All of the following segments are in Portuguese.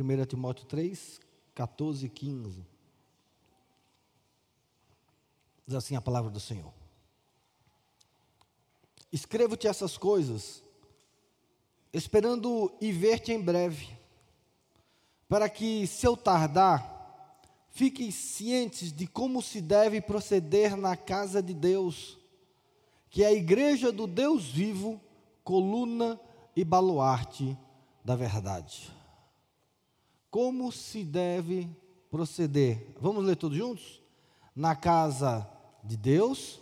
1 Timóteo 3, 14 e 15. Diz assim a palavra do Senhor. Escrevo-te essas coisas, esperando ir ver-te em breve, para que, se eu tardar, fiquem cientes de como se deve proceder na casa de Deus, que é a igreja do Deus vivo, coluna e baluarte da verdade. Como se deve proceder? Vamos ler todos juntos? Na casa de Deus,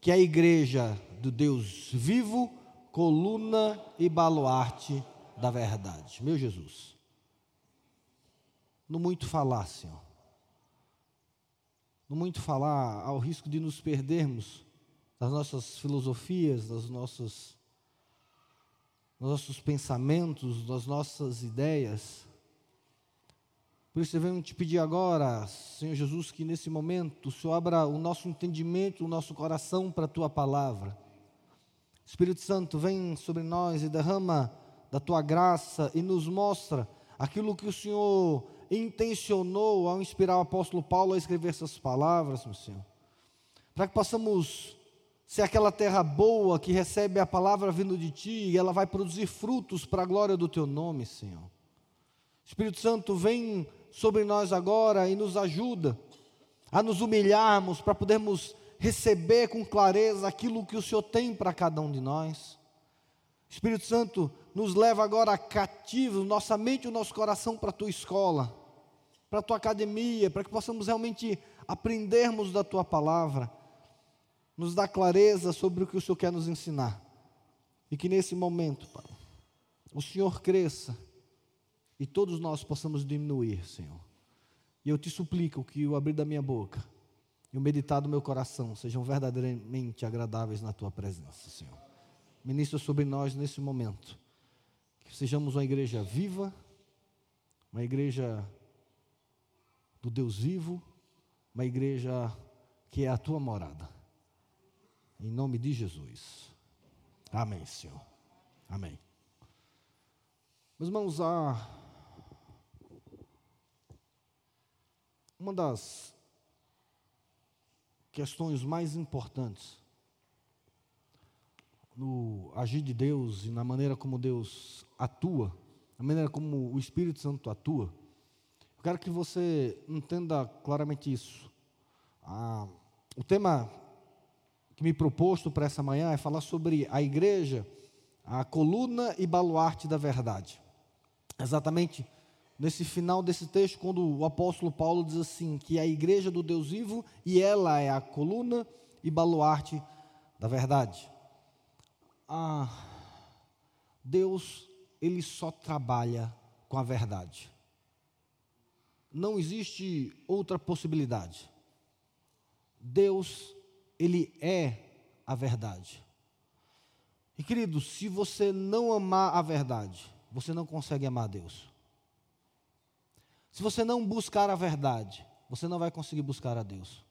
que é a igreja do Deus vivo, coluna e baluarte da verdade. Meu Jesus. No muito falar, Senhor. No muito falar, ao risco de nos perdermos das nossas filosofias, das nossas nossos pensamentos, das nossas ideias. Por isso devemos te pedir agora, Senhor Jesus, que nesse momento o Senhor abra o nosso entendimento, o nosso coração para a tua palavra. Espírito Santo, vem sobre nós e derrama da tua graça e nos mostra aquilo que o Senhor intencionou ao inspirar o apóstolo Paulo a escrever essas palavras, meu Senhor. Para que possamos se aquela terra boa que recebe a palavra vindo de ti, e ela vai produzir frutos para a glória do teu nome, Senhor. Espírito Santo, vem sobre nós agora e nos ajuda a nos humilharmos para podermos receber com clareza aquilo que o Senhor tem para cada um de nós. Espírito Santo, nos leva agora cativos, nossa mente e o nosso coração para a tua escola, para a tua academia, para que possamos realmente aprendermos da tua palavra nos dá clareza sobre o que o Senhor quer nos ensinar. E que nesse momento, Pai, o Senhor cresça e todos nós possamos diminuir, Senhor. E eu te suplico que o abrir da minha boca e o meditar do meu coração sejam verdadeiramente agradáveis na tua presença, Senhor. Ministra sobre nós nesse momento. Que sejamos uma igreja viva, uma igreja do Deus vivo, uma igreja que é a tua morada. Em nome de Jesus. Amém, Senhor. Amém. Meus irmãos, a uma das questões mais importantes no agir de Deus e na maneira como Deus atua, na maneira como o Espírito Santo atua, eu quero que você entenda claramente isso. Ah, o tema que me proposto para essa manhã é falar sobre a igreja, a coluna e baluarte da verdade. Exatamente nesse final desse texto, quando o apóstolo Paulo diz assim: que a igreja do Deus vivo e ela é a coluna e baluarte da verdade. Ah, Deus, ele só trabalha com a verdade. Não existe outra possibilidade. Deus ele é a verdade. E querido, se você não amar a verdade, você não consegue amar Deus. Se você não buscar a verdade, você não vai conseguir buscar a Deus.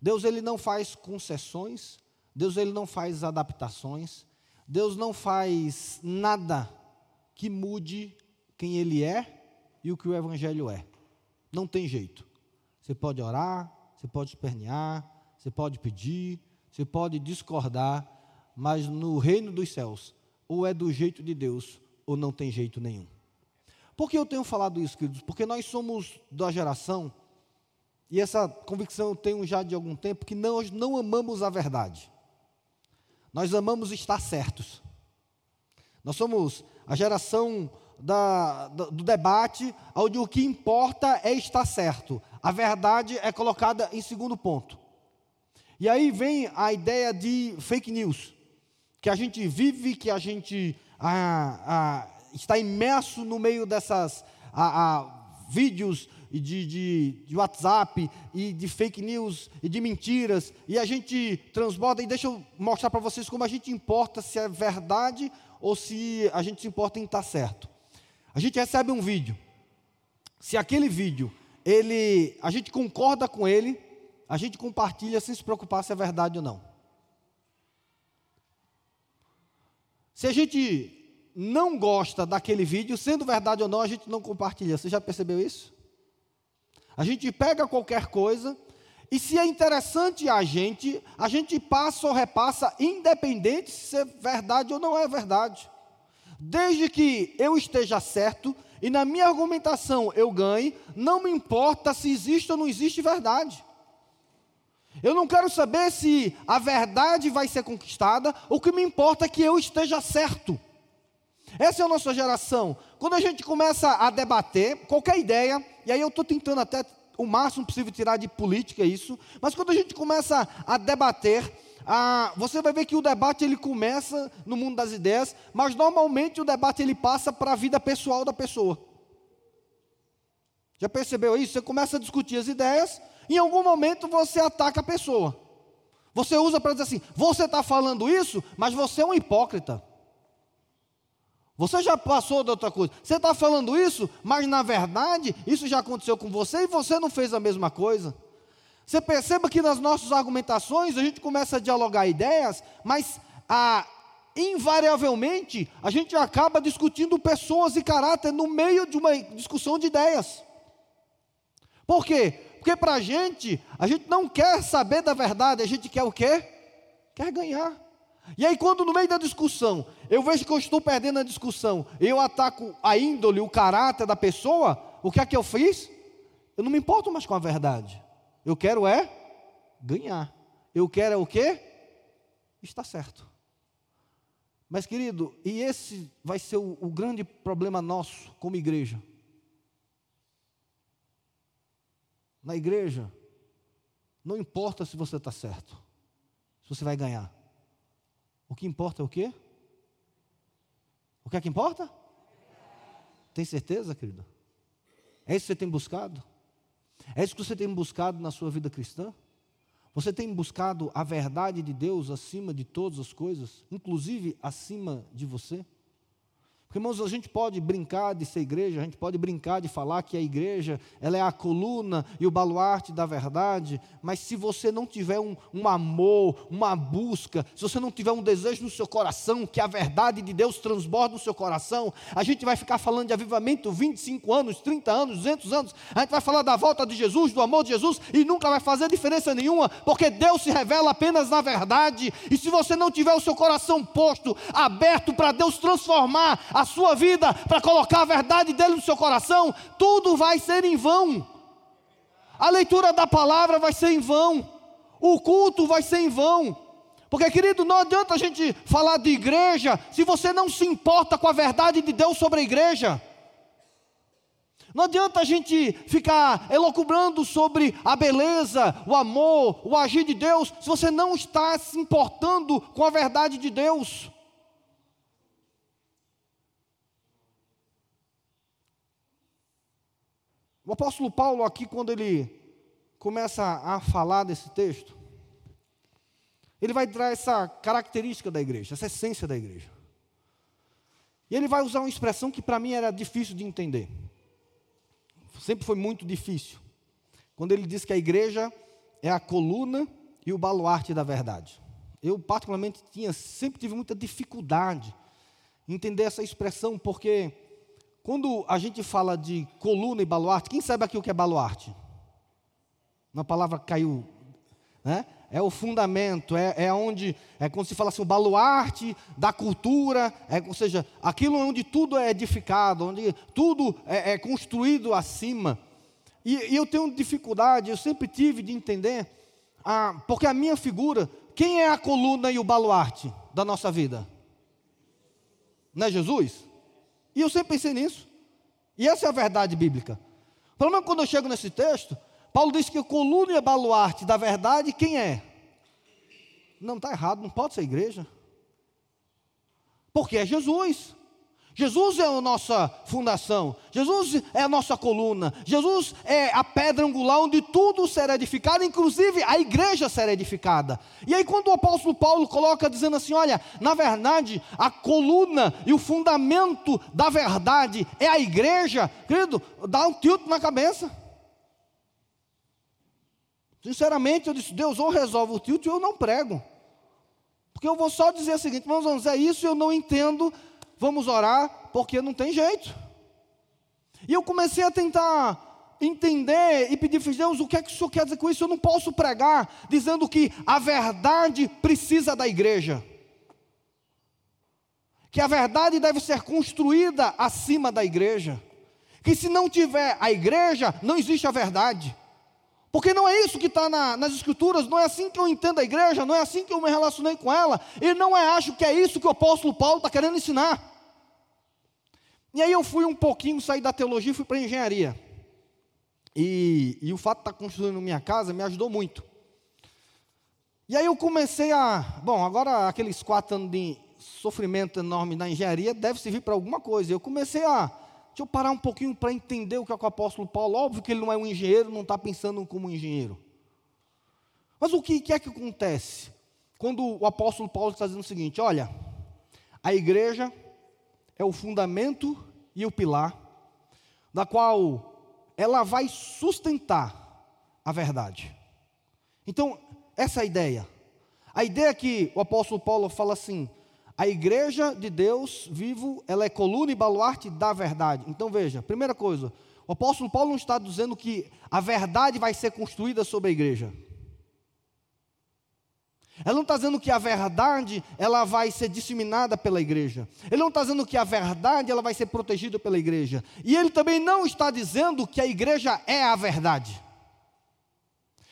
Deus ele não faz concessões, Deus ele não faz adaptações, Deus não faz nada que mude quem ele é e o que o evangelho é. Não tem jeito. Você pode orar, você pode espernear, você pode pedir, você pode discordar, mas no reino dos céus, ou é do jeito de Deus, ou não tem jeito nenhum. Por que eu tenho falado isso, queridos? Porque nós somos da geração, e essa convicção eu tenho já de algum tempo, que nós não amamos a verdade. Nós amamos estar certos. Nós somos a geração da, do debate, onde o que importa é estar certo. A verdade é colocada em segundo ponto. E aí vem a ideia de fake news, que a gente vive, que a gente ah, ah, está imerso no meio dessas ah, ah vídeos de, de, de, WhatsApp e de fake news e de mentiras, e a gente transborda, e deixa eu mostrar para vocês como a gente importa se é verdade ou se a gente se importa em estar certo. A gente recebe um vídeo, se aquele vídeo, ele, a gente concorda com ele, a gente compartilha sem se preocupar se é verdade ou não. Se a gente não gosta daquele vídeo, sendo verdade ou não, a gente não compartilha. Você já percebeu isso? A gente pega qualquer coisa e se é interessante a gente, a gente passa ou repassa, independente se é verdade ou não é verdade. Desde que eu esteja certo e na minha argumentação eu ganhe, não me importa se existe ou não existe verdade. Eu não quero saber se a verdade vai ser conquistada, o que me importa é que eu esteja certo. Essa é a nossa geração. Quando a gente começa a debater qualquer ideia, e aí eu estou tentando até o máximo possível tirar de política isso, mas quando a gente começa a debater, a, você vai ver que o debate ele começa no mundo das ideias, mas normalmente o debate ele passa para a vida pessoal da pessoa. Já percebeu isso? Você começa a discutir as ideias, em algum momento você ataca a pessoa. Você usa para dizer assim: você está falando isso, mas você é um hipócrita. Você já passou de outra coisa. Você está falando isso, mas na verdade isso já aconteceu com você e você não fez a mesma coisa. Você perceba que nas nossas argumentações a gente começa a dialogar ideias, mas a, invariavelmente a gente acaba discutindo pessoas e caráter no meio de uma discussão de ideias. Por quê? Porque para a gente, a gente não quer saber da verdade, a gente quer o quê? Quer ganhar. E aí, quando no meio da discussão, eu vejo que eu estou perdendo a discussão, eu ataco a índole, o caráter da pessoa, o que é que eu fiz? Eu não me importo mais com a verdade. Eu quero é ganhar. Eu quero é o quê? Está certo. Mas, querido, e esse vai ser o, o grande problema nosso como igreja. Na igreja, não importa se você está certo, se você vai ganhar. O que importa é o quê? O que é que importa? Tem certeza, querido? É isso que você tem buscado? É isso que você tem buscado na sua vida cristã? Você tem buscado a verdade de Deus acima de todas as coisas, inclusive acima de você? Porque, irmãos, a gente pode brincar de ser igreja, a gente pode brincar de falar que a igreja ela é a coluna e o baluarte da verdade, mas se você não tiver um, um amor, uma busca, se você não tiver um desejo no seu coração, que a verdade de Deus transborde no seu coração, a gente vai ficar falando de avivamento 25 anos, 30 anos, 200 anos, a gente vai falar da volta de Jesus, do amor de Jesus, e nunca vai fazer diferença nenhuma, porque Deus se revela apenas na verdade, e se você não tiver o seu coração posto, aberto para Deus transformar a a sua vida para colocar a verdade dele no seu coração, tudo vai ser em vão. A leitura da palavra vai ser em vão. O culto vai ser em vão. Porque, querido, não adianta a gente falar de igreja se você não se importa com a verdade de Deus sobre a igreja. Não adianta a gente ficar elocubrando sobre a beleza, o amor, o agir de Deus, se você não está se importando com a verdade de Deus. O apóstolo Paulo, aqui, quando ele começa a falar desse texto, ele vai dar essa característica da igreja, essa essência da igreja. E ele vai usar uma expressão que para mim era difícil de entender. Sempre foi muito difícil. Quando ele diz que a igreja é a coluna e o baluarte da verdade. Eu, particularmente, tinha, sempre tive muita dificuldade em entender essa expressão, porque quando a gente fala de coluna e baluarte, quem sabe aqui o que é baluarte? Uma palavra caiu, né? É o fundamento, é, é onde, é quando se fala assim, o baluarte da cultura, é, ou seja, aquilo onde tudo é edificado, onde tudo é, é construído acima. E, e, eu tenho dificuldade, eu sempre tive de entender, ah, porque a minha figura, quem é a coluna e o baluarte da nossa vida? Não é Jesus? E eu sempre pensei nisso. E essa é a verdade bíblica. Pelo menos quando eu chego nesse texto, Paulo diz que a coluna e a baluarte da verdade, quem é? Não está errado, não pode ser igreja. Porque é Jesus. Jesus é a nossa fundação, Jesus é a nossa coluna, Jesus é a pedra angular onde tudo será edificado, inclusive a igreja será edificada. E aí, quando o apóstolo Paulo coloca dizendo assim: olha, na verdade, a coluna e o fundamento da verdade é a igreja, querido, dá um tilt na cabeça. Sinceramente, eu disse: Deus ou resolve o tilt ou eu não prego. Porque eu vou só dizer o seguinte, irmãos, é isso eu não entendo vamos orar, porque não tem jeito. E eu comecei a tentar entender e pedir, Deus, o que é que o Senhor quer dizer com isso? Eu não posso pregar dizendo que a verdade precisa da igreja. Que a verdade deve ser construída acima da igreja. Que se não tiver a igreja, não existe a verdade. Porque não é isso que está na, nas escrituras, não é assim que eu entendo a igreja, não é assim que eu me relacionei com ela, e não é, acho que é isso que o apóstolo Paulo está querendo ensinar. E aí eu fui um pouquinho, sair da teologia e fui para engenharia. E, e, o fato de estar tá construindo minha casa me ajudou muito. E aí eu comecei a. Bom, agora aqueles quatro anos de sofrimento enorme na engenharia deve servir para alguma coisa. Eu comecei a Deixa eu parar um pouquinho para entender o que é o apóstolo Paulo. Óbvio que ele não é um engenheiro, não está pensando como engenheiro. Mas o que, que é que acontece? Quando o apóstolo Paulo está dizendo o seguinte: olha, a igreja é o fundamento e o pilar, da qual ela vai sustentar a verdade. Então, essa é a ideia. A ideia é que o apóstolo Paulo fala assim: a igreja de Deus vivo, ela é coluna e baluarte da verdade. Então veja, primeira coisa, o apóstolo Paulo não está dizendo que a verdade vai ser construída sobre a igreja. Ele não está dizendo que a verdade ela vai ser disseminada pela igreja. Ele não está dizendo que a verdade ela vai ser protegida pela igreja. E ele também não está dizendo que a igreja é a verdade.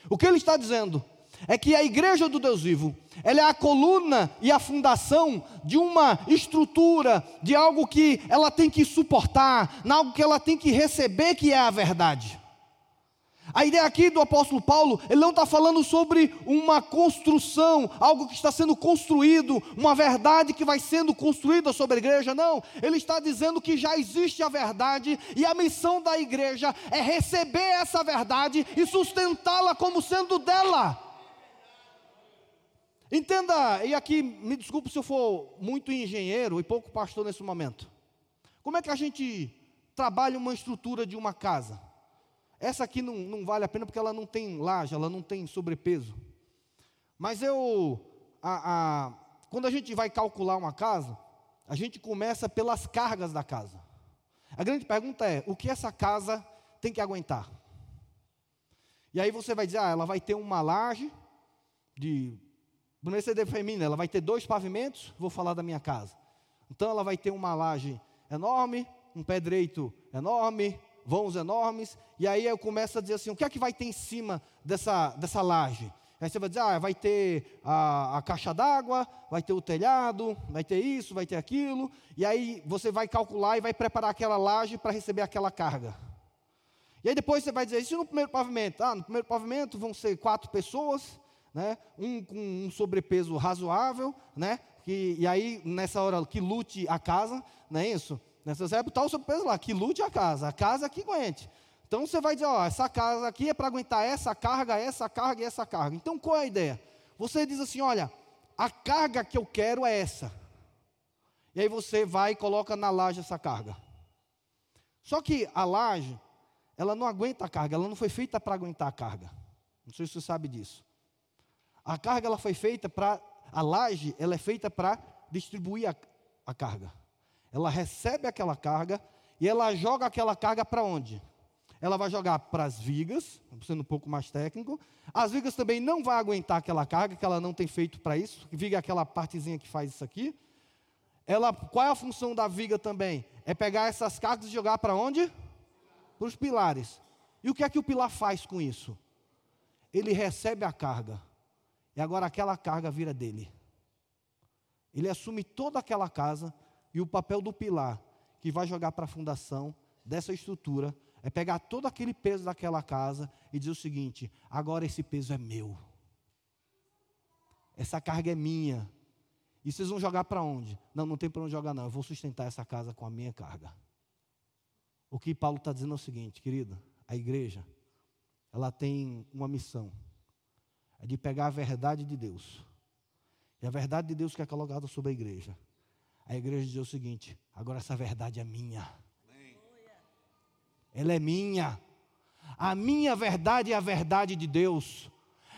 O que ele está dizendo é que a igreja do Deus vivo, ela é a coluna e a fundação de uma estrutura, de algo que ela tem que suportar, algo que ela tem que receber, que é a verdade. A ideia aqui do apóstolo Paulo, ele não está falando sobre uma construção, algo que está sendo construído, uma verdade que vai sendo construída sobre a igreja, não. Ele está dizendo que já existe a verdade e a missão da igreja é receber essa verdade e sustentá-la como sendo dela. Entenda, e aqui me desculpe se eu for muito engenheiro e pouco pastor nesse momento. Como é que a gente trabalha uma estrutura de uma casa? Essa aqui não, não vale a pena porque ela não tem laje, ela não tem sobrepeso. Mas eu, a, a, quando a gente vai calcular uma casa, a gente começa pelas cargas da casa. A grande pergunta é: o que essa casa tem que aguentar? E aí você vai dizer, ah, ela vai ter uma laje de Primeiro CD feminina, ela vai ter dois pavimentos, vou falar da minha casa. Então ela vai ter uma laje enorme, um pé direito enorme, vãos enormes, e aí eu começo a dizer assim, o que é que vai ter em cima dessa, dessa laje? Aí você vai dizer, ah, vai ter a, a caixa d'água, vai ter o telhado, vai ter isso, vai ter aquilo, e aí você vai calcular e vai preparar aquela laje para receber aquela carga. E aí depois você vai dizer, isso no primeiro pavimento? Ah, no primeiro pavimento vão ser quatro pessoas, né? um com um sobrepeso razoável, né? Que, e aí, nessa hora, que lute a casa, não é isso? Nessa hora, está o sobrepeso lá, que lute a casa, a casa que aguente. Então você vai dizer, ó, essa casa aqui é para aguentar essa carga, essa carga e essa carga. Então qual é a ideia? Você diz assim, olha, a carga que eu quero é essa. E aí você vai e coloca na laje essa carga. Só que a laje, ela não aguenta a carga, ela não foi feita para aguentar a carga. Não sei se você sabe disso. A carga ela foi feita para a laje, ela é feita para distribuir a, a carga. Ela recebe aquela carga e ela joga aquela carga para onde? Ela vai jogar para as vigas, sendo um pouco mais técnico. As vigas também não vão aguentar aquela carga, que ela não tem feito para isso. Viga é aquela partezinha que faz isso aqui. Ela, qual é a função da viga também? É pegar essas cargas e jogar para onde? Para os pilares. E o que é que o pilar faz com isso? Ele recebe a carga e agora aquela carga vira dele. Ele assume toda aquela casa e o papel do pilar que vai jogar para a fundação dessa estrutura é pegar todo aquele peso daquela casa e dizer o seguinte: agora esse peso é meu. Essa carga é minha. E vocês vão jogar para onde? Não, não tem para onde jogar, não. Eu vou sustentar essa casa com a minha carga. O que Paulo está dizendo é o seguinte, querido: a igreja, ela tem uma missão é de pegar a verdade de Deus. E a verdade de Deus que é colocada sobre a igreja. A igreja diz o seguinte: agora essa verdade é minha. Ela é minha. A minha verdade é a verdade de Deus.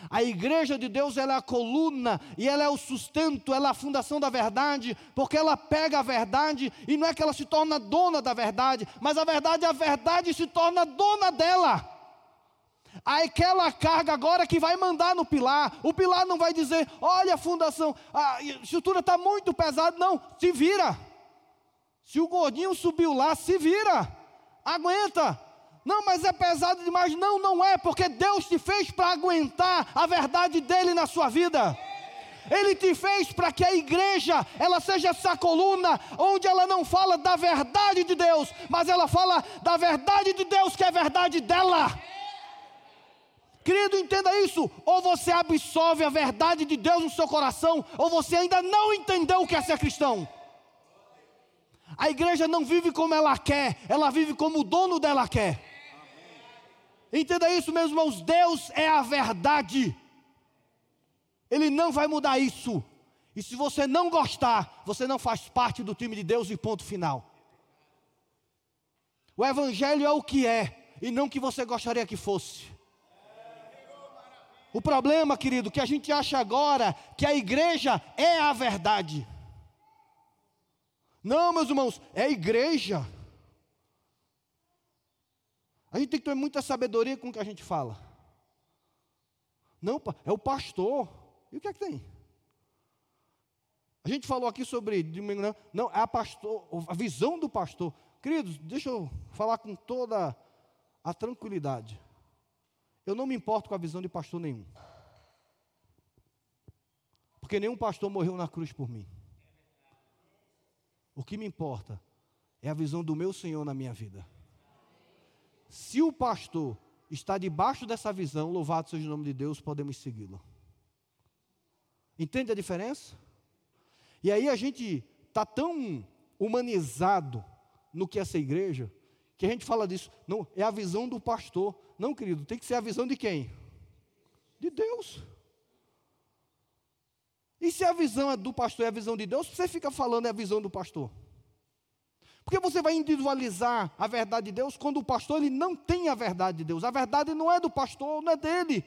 A igreja de Deus ela é a coluna e ela é o sustento, ela é a fundação da verdade, porque ela pega a verdade e não é que ela se torna dona da verdade, mas a verdade, a verdade se torna dona dela. Aquela carga agora que vai mandar no pilar, o pilar não vai dizer, olha a fundação, a estrutura está muito pesada, não, se vira. Se o gordinho subiu lá, se vira, aguenta, não, mas é pesado demais. Não, não é, porque Deus te fez para aguentar a verdade dele na sua vida. Ele te fez para que a igreja, ela seja essa coluna, onde ela não fala da verdade de Deus, mas ela fala da verdade de Deus, que é a verdade dela. Querido, entenda isso. Ou você absorve a verdade de Deus no seu coração, ou você ainda não entendeu o que é ser cristão. A igreja não vive como ela quer, ela vive como o dono dela quer. Entenda isso, meus irmãos: Deus é a verdade. Ele não vai mudar isso. E se você não gostar, você não faz parte do time de Deus e ponto final. O Evangelho é o que é, e não o que você gostaria que fosse. O problema, querido, que a gente acha agora que a igreja é a verdade. Não, meus irmãos, é a igreja. A gente tem que ter muita sabedoria com o que a gente fala. Não, é o pastor. E o que é que tem? A gente falou aqui sobre não, não é a pastor, a visão do pastor. Queridos, deixa eu falar com toda a tranquilidade. Eu não me importo com a visão de pastor nenhum. Porque nenhum pastor morreu na cruz por mim. O que me importa é a visão do meu Senhor na minha vida. Se o pastor está debaixo dessa visão, louvado seja o nome de Deus, podemos segui-lo. Entende a diferença? E aí a gente está tão humanizado no que é essa igreja, que a gente fala disso, não, é a visão do pastor. Não, querido, tem que ser a visão de quem? De Deus. E se a visão é do pastor e a visão de Deus, você fica falando é a visão do pastor. Porque você vai individualizar a verdade de Deus quando o pastor ele não tem a verdade de Deus. A verdade não é do pastor, não é dele.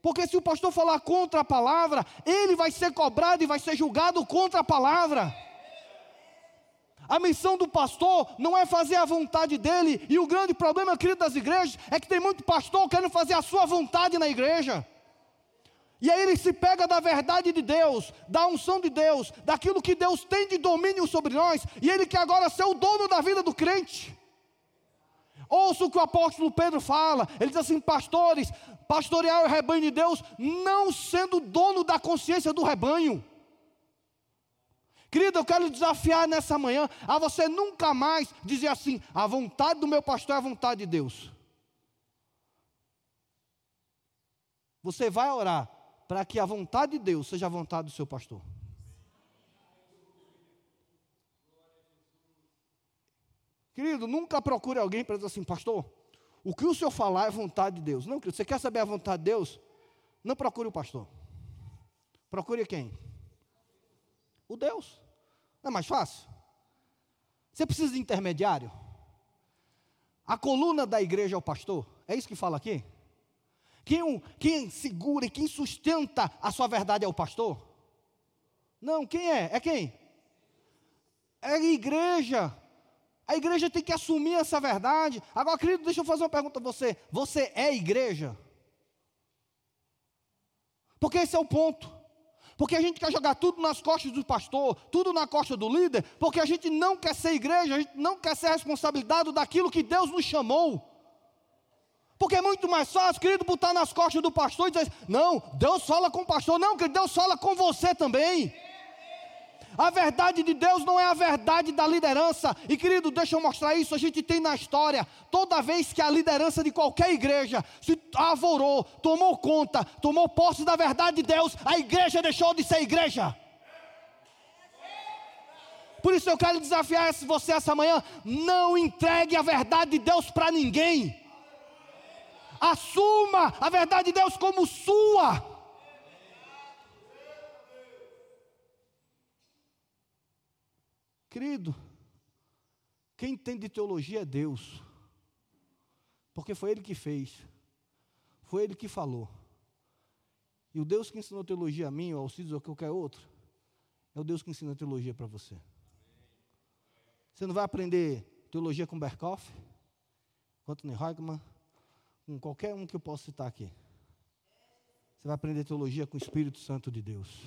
Porque se o pastor falar contra a palavra, ele vai ser cobrado e vai ser julgado contra a palavra. A missão do pastor não é fazer a vontade dele, e o grande problema, querido, das igrejas, é que tem muito pastor querendo fazer a sua vontade na igreja. E aí ele se pega da verdade de Deus, da unção de Deus, daquilo que Deus tem de domínio sobre nós, e ele quer agora ser o dono da vida do crente. Ouça o que o apóstolo Pedro fala, ele diz assim: pastores, pastorear o rebanho de Deus, não sendo dono da consciência do rebanho. Querido, eu quero desafiar nessa manhã a você nunca mais dizer assim: a vontade do meu pastor é a vontade de Deus. Você vai orar, para que a vontade de Deus seja a vontade do seu pastor. Querido, nunca procure alguém para dizer assim, pastor, o que o senhor falar é vontade de Deus. Não, querido, você quer saber a vontade de Deus? Não procure o pastor. Procure quem? O Deus. Não é mais fácil? Você precisa de intermediário? A coluna da igreja é o pastor? É isso que fala aqui? Quem, quem segura e quem sustenta a sua verdade é o pastor? Não, quem é? É quem? É a igreja. A igreja tem que assumir essa verdade. Agora, querido, deixa eu fazer uma pergunta a você. Você é igreja? Porque esse é o ponto. Porque a gente quer jogar tudo nas costas do pastor, tudo na costa do líder, porque a gente não quer ser igreja, a gente não quer ser responsabilidade daquilo que Deus nos chamou. Porque é muito mais fácil, querido, botar nas costas do pastor e dizer: Não, Deus fala com o pastor. Não, querido, Deus fala com você também. A verdade de Deus não é a verdade da liderança. E querido, deixa eu mostrar isso. A gente tem na história, toda vez que a liderança de qualquer igreja se avorou, tomou conta, tomou posse da verdade de Deus, a igreja deixou de ser igreja. Por isso eu quero desafiar você essa manhã: não entregue a verdade de Deus para ninguém. Assuma a verdade de Deus como sua. Querido, quem entende de teologia é Deus, porque foi Ele que fez, foi Ele que falou. E o Deus que ensinou teologia a mim, ou ao Alcides ou a qualquer outro, é o Deus que ensina teologia para você. Você não vai aprender teologia com Berkhoff, com Anthony Heugman, com qualquer um que eu possa citar aqui. Você vai aprender teologia com o Espírito Santo de Deus.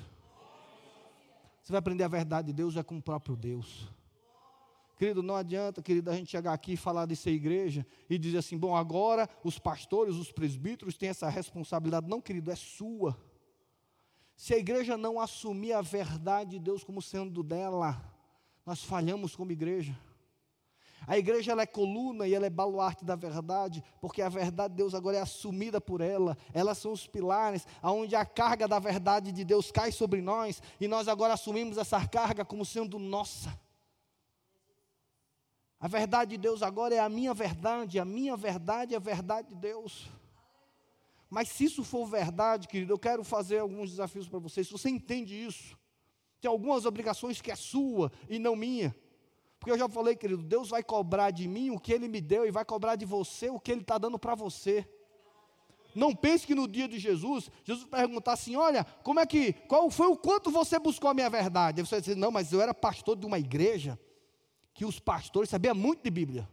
Você vai aprender a verdade de Deus é com o próprio Deus. Querido, não adianta, querido, a gente chegar aqui e falar de ser igreja e dizer assim, bom, agora os pastores, os presbíteros têm essa responsabilidade. Não, querido, é sua. Se a igreja não assumir a verdade de Deus como sendo dela, nós falhamos como igreja. A igreja ela é coluna e ela é baluarte da verdade, porque a verdade de Deus agora é assumida por ela. Elas são os pilares aonde a carga da verdade de Deus cai sobre nós e nós agora assumimos essa carga como sendo nossa. A verdade de Deus agora é a minha verdade, a minha verdade é a verdade de Deus. Mas se isso for verdade, querido, eu quero fazer alguns desafios para vocês. Se você entende isso, tem algumas obrigações que é sua e não minha. Porque eu já falei, querido, Deus vai cobrar de mim o que Ele me deu e vai cobrar de você o que Ele está dando para você. Não pense que no dia de Jesus, Jesus perguntar assim: olha, como é que, qual foi o quanto você buscou a minha verdade? Aí você vai dizer, não, mas eu era pastor de uma igreja que os pastores sabiam muito de Bíblia.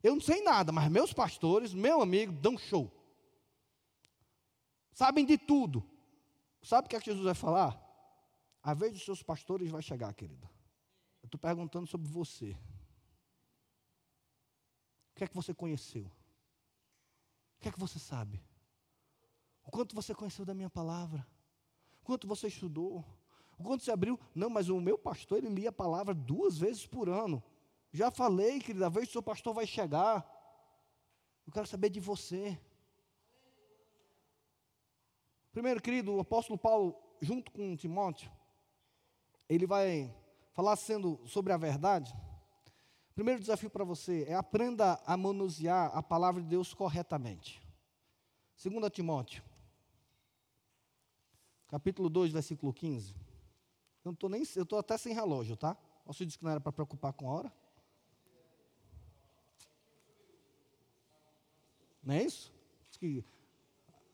Eu não sei nada, mas meus pastores, meu amigo, dão show. Sabem de tudo. Sabe o que, é que Jesus vai falar? A vez dos seus pastores vai chegar, querida. Eu estou perguntando sobre você. O que é que você conheceu? O que é que você sabe? O quanto você conheceu da minha palavra? O quanto você estudou? Quando você abriu, não, mas o meu pastor, ele lia a palavra duas vezes por ano. Já falei, querida, a vez que o seu pastor vai chegar. Eu quero saber de você. Primeiro, querido, o apóstolo Paulo, junto com Timóteo, ele vai falar sendo sobre a verdade. Primeiro desafio para você é aprenda a manusear a palavra de Deus corretamente. Segundo Timóteo, capítulo 2, versículo 15. Eu estou nem, eu estou até sem relógio, tá? Você disse que não era para preocupar com a hora. Não é isso? Diz que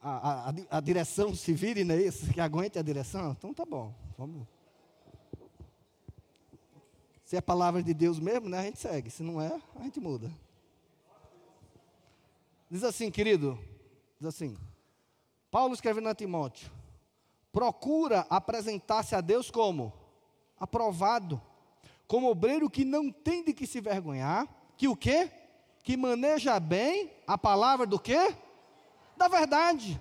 a, a, a, direção se vire, não é isso? Que aguente a direção? Então tá bom, vamos. Se é palavra de Deus mesmo, né, a gente segue. Se não é, a gente muda. Diz assim, querido, diz assim, Paulo escrevendo a Timóteo, procura apresentar-se a Deus como aprovado, como obreiro que não tem de que se vergonhar, que o quê? Que maneja bem a palavra do quê? Da verdade.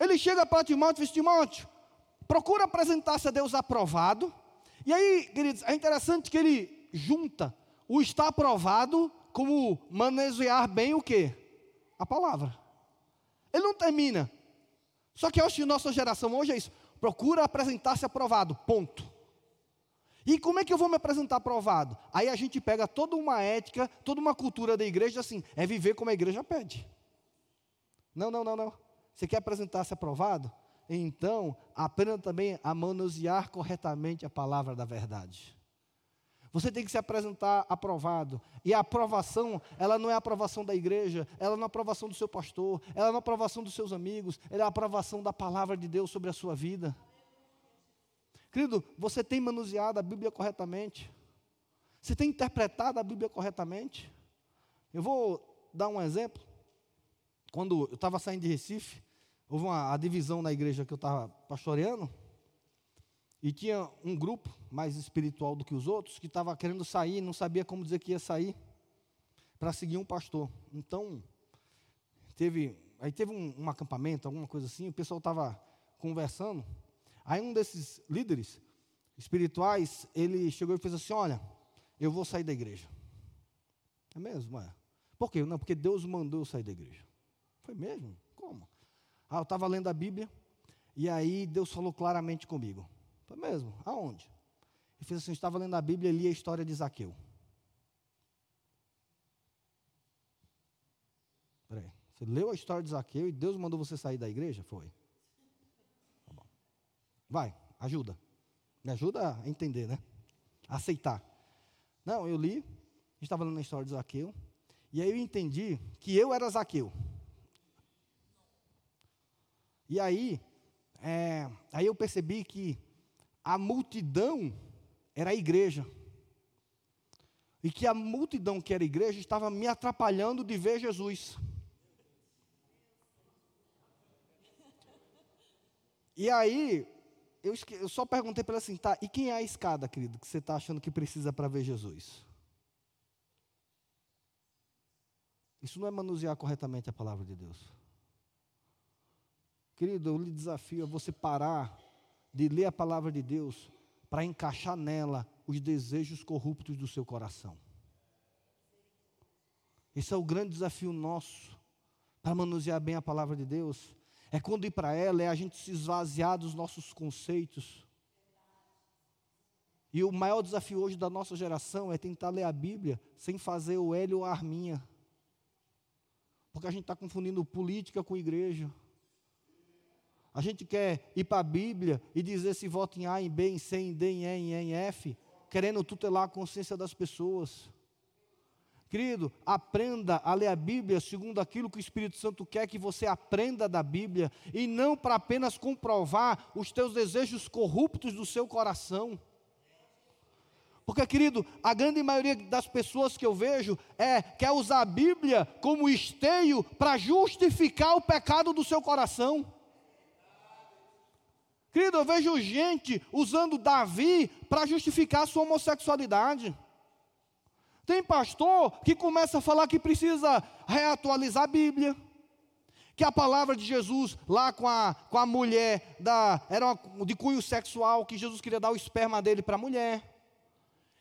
Ele chega para Timóteo e diz: Timóteo, procura apresentar-se a Deus aprovado. E aí, queridos, é interessante que ele junta o está aprovado como manusear bem o quê? A palavra. Ele não termina. Só que que nossa geração hoje é isso. Procura apresentar-se aprovado. Ponto. E como é que eu vou me apresentar aprovado? Aí a gente pega toda uma ética, toda uma cultura da igreja assim, é viver como a igreja pede. Não, não, não, não. Você quer apresentar-se aprovado? Então, aprenda também a manusear corretamente a palavra da verdade. Você tem que se apresentar aprovado. E a aprovação, ela não é a aprovação da igreja, ela não é a aprovação do seu pastor, ela não é a aprovação dos seus amigos, ela é a aprovação da palavra de Deus sobre a sua vida. Querido, você tem manuseado a Bíblia corretamente? Você tem interpretado a Bíblia corretamente? Eu vou dar um exemplo. Quando eu estava saindo de Recife, houve uma a divisão na igreja que eu estava pastoreando. E tinha um grupo mais espiritual do que os outros que estava querendo sair, não sabia como dizer que ia sair para seguir um pastor. Então, teve, aí teve um, um acampamento, alguma coisa assim, o pessoal estava conversando. Aí um desses líderes espirituais, ele chegou e fez assim: Olha, eu vou sair da igreja. É mesmo? É. Por quê? Não, porque Deus mandou eu sair da igreja. Foi mesmo? Ah, eu estava lendo a Bíblia, e aí Deus falou claramente comigo. Foi mesmo? Aonde? Ele fez assim: estava lendo a Bíblia e li a história de Zaqueu. Peraí. Você leu a história de Zaqueu e Deus mandou você sair da igreja? Foi. Tá bom. Vai, ajuda. Me ajuda a entender, né? A aceitar. Não, eu li, estava lendo a história de Zaqueu, e aí eu entendi que eu era Zaqueu. E aí, é, aí eu percebi que a multidão era a igreja. E que a multidão que era a igreja estava me atrapalhando de ver Jesus. E aí, eu, eu só perguntei para ela assim, tá, e quem é a escada, querido, que você está achando que precisa para ver Jesus? Isso não é manusear corretamente a palavra de Deus. Querido, eu lhe desafio a você parar de ler a palavra de Deus para encaixar nela os desejos corruptos do seu coração. Esse é o grande desafio nosso para manusear bem a palavra de Deus. É quando ir para ela, é a gente se esvaziar dos nossos conceitos. E o maior desafio hoje da nossa geração é tentar ler a Bíblia sem fazer o Hélio ou a Arminha. Porque a gente está confundindo política com igreja. A gente quer ir para a Bíblia e dizer se vota em A, em B, em C, em D, em E, em E, em F, querendo tutelar a consciência das pessoas. Querido, aprenda a ler a Bíblia segundo aquilo que o Espírito Santo quer que você aprenda da Bíblia, e não para apenas comprovar os teus desejos corruptos do seu coração. Porque, querido, a grande maioria das pessoas que eu vejo é quer usar a Bíblia como esteio para justificar o pecado do seu coração. Querido, eu vejo gente usando Davi para justificar a sua homossexualidade. Tem pastor que começa a falar que precisa reatualizar a Bíblia. Que a palavra de Jesus, lá com a, com a mulher, da, era uma, de cunho sexual, que Jesus queria dar o esperma dele para a mulher.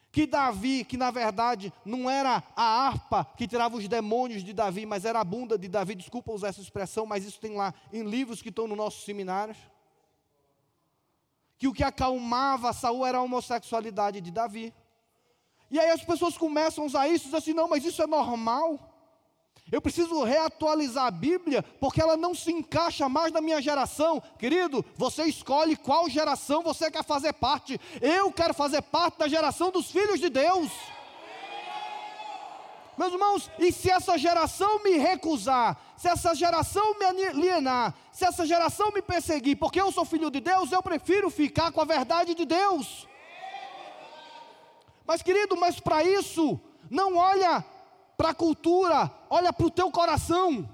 Que Davi, que na verdade não era a harpa que tirava os demônios de Davi, mas era a bunda de Davi, desculpa usar essa expressão, mas isso tem lá em livros que estão no nossos seminários. Que o que acalmava Saul era a homossexualidade de Davi. E aí as pessoas começam a usar isso e dizem assim: não, mas isso é normal. Eu preciso reatualizar a Bíblia, porque ela não se encaixa mais na minha geração. Querido, você escolhe qual geração você quer fazer parte. Eu quero fazer parte da geração dos filhos de Deus. Meus irmãos, e se essa geração me recusar, se essa geração me alienar, se essa geração me perseguir, porque eu sou filho de Deus, eu prefiro ficar com a verdade de Deus. Mas querido, mas para isso, não olha para a cultura, olha para o teu coração.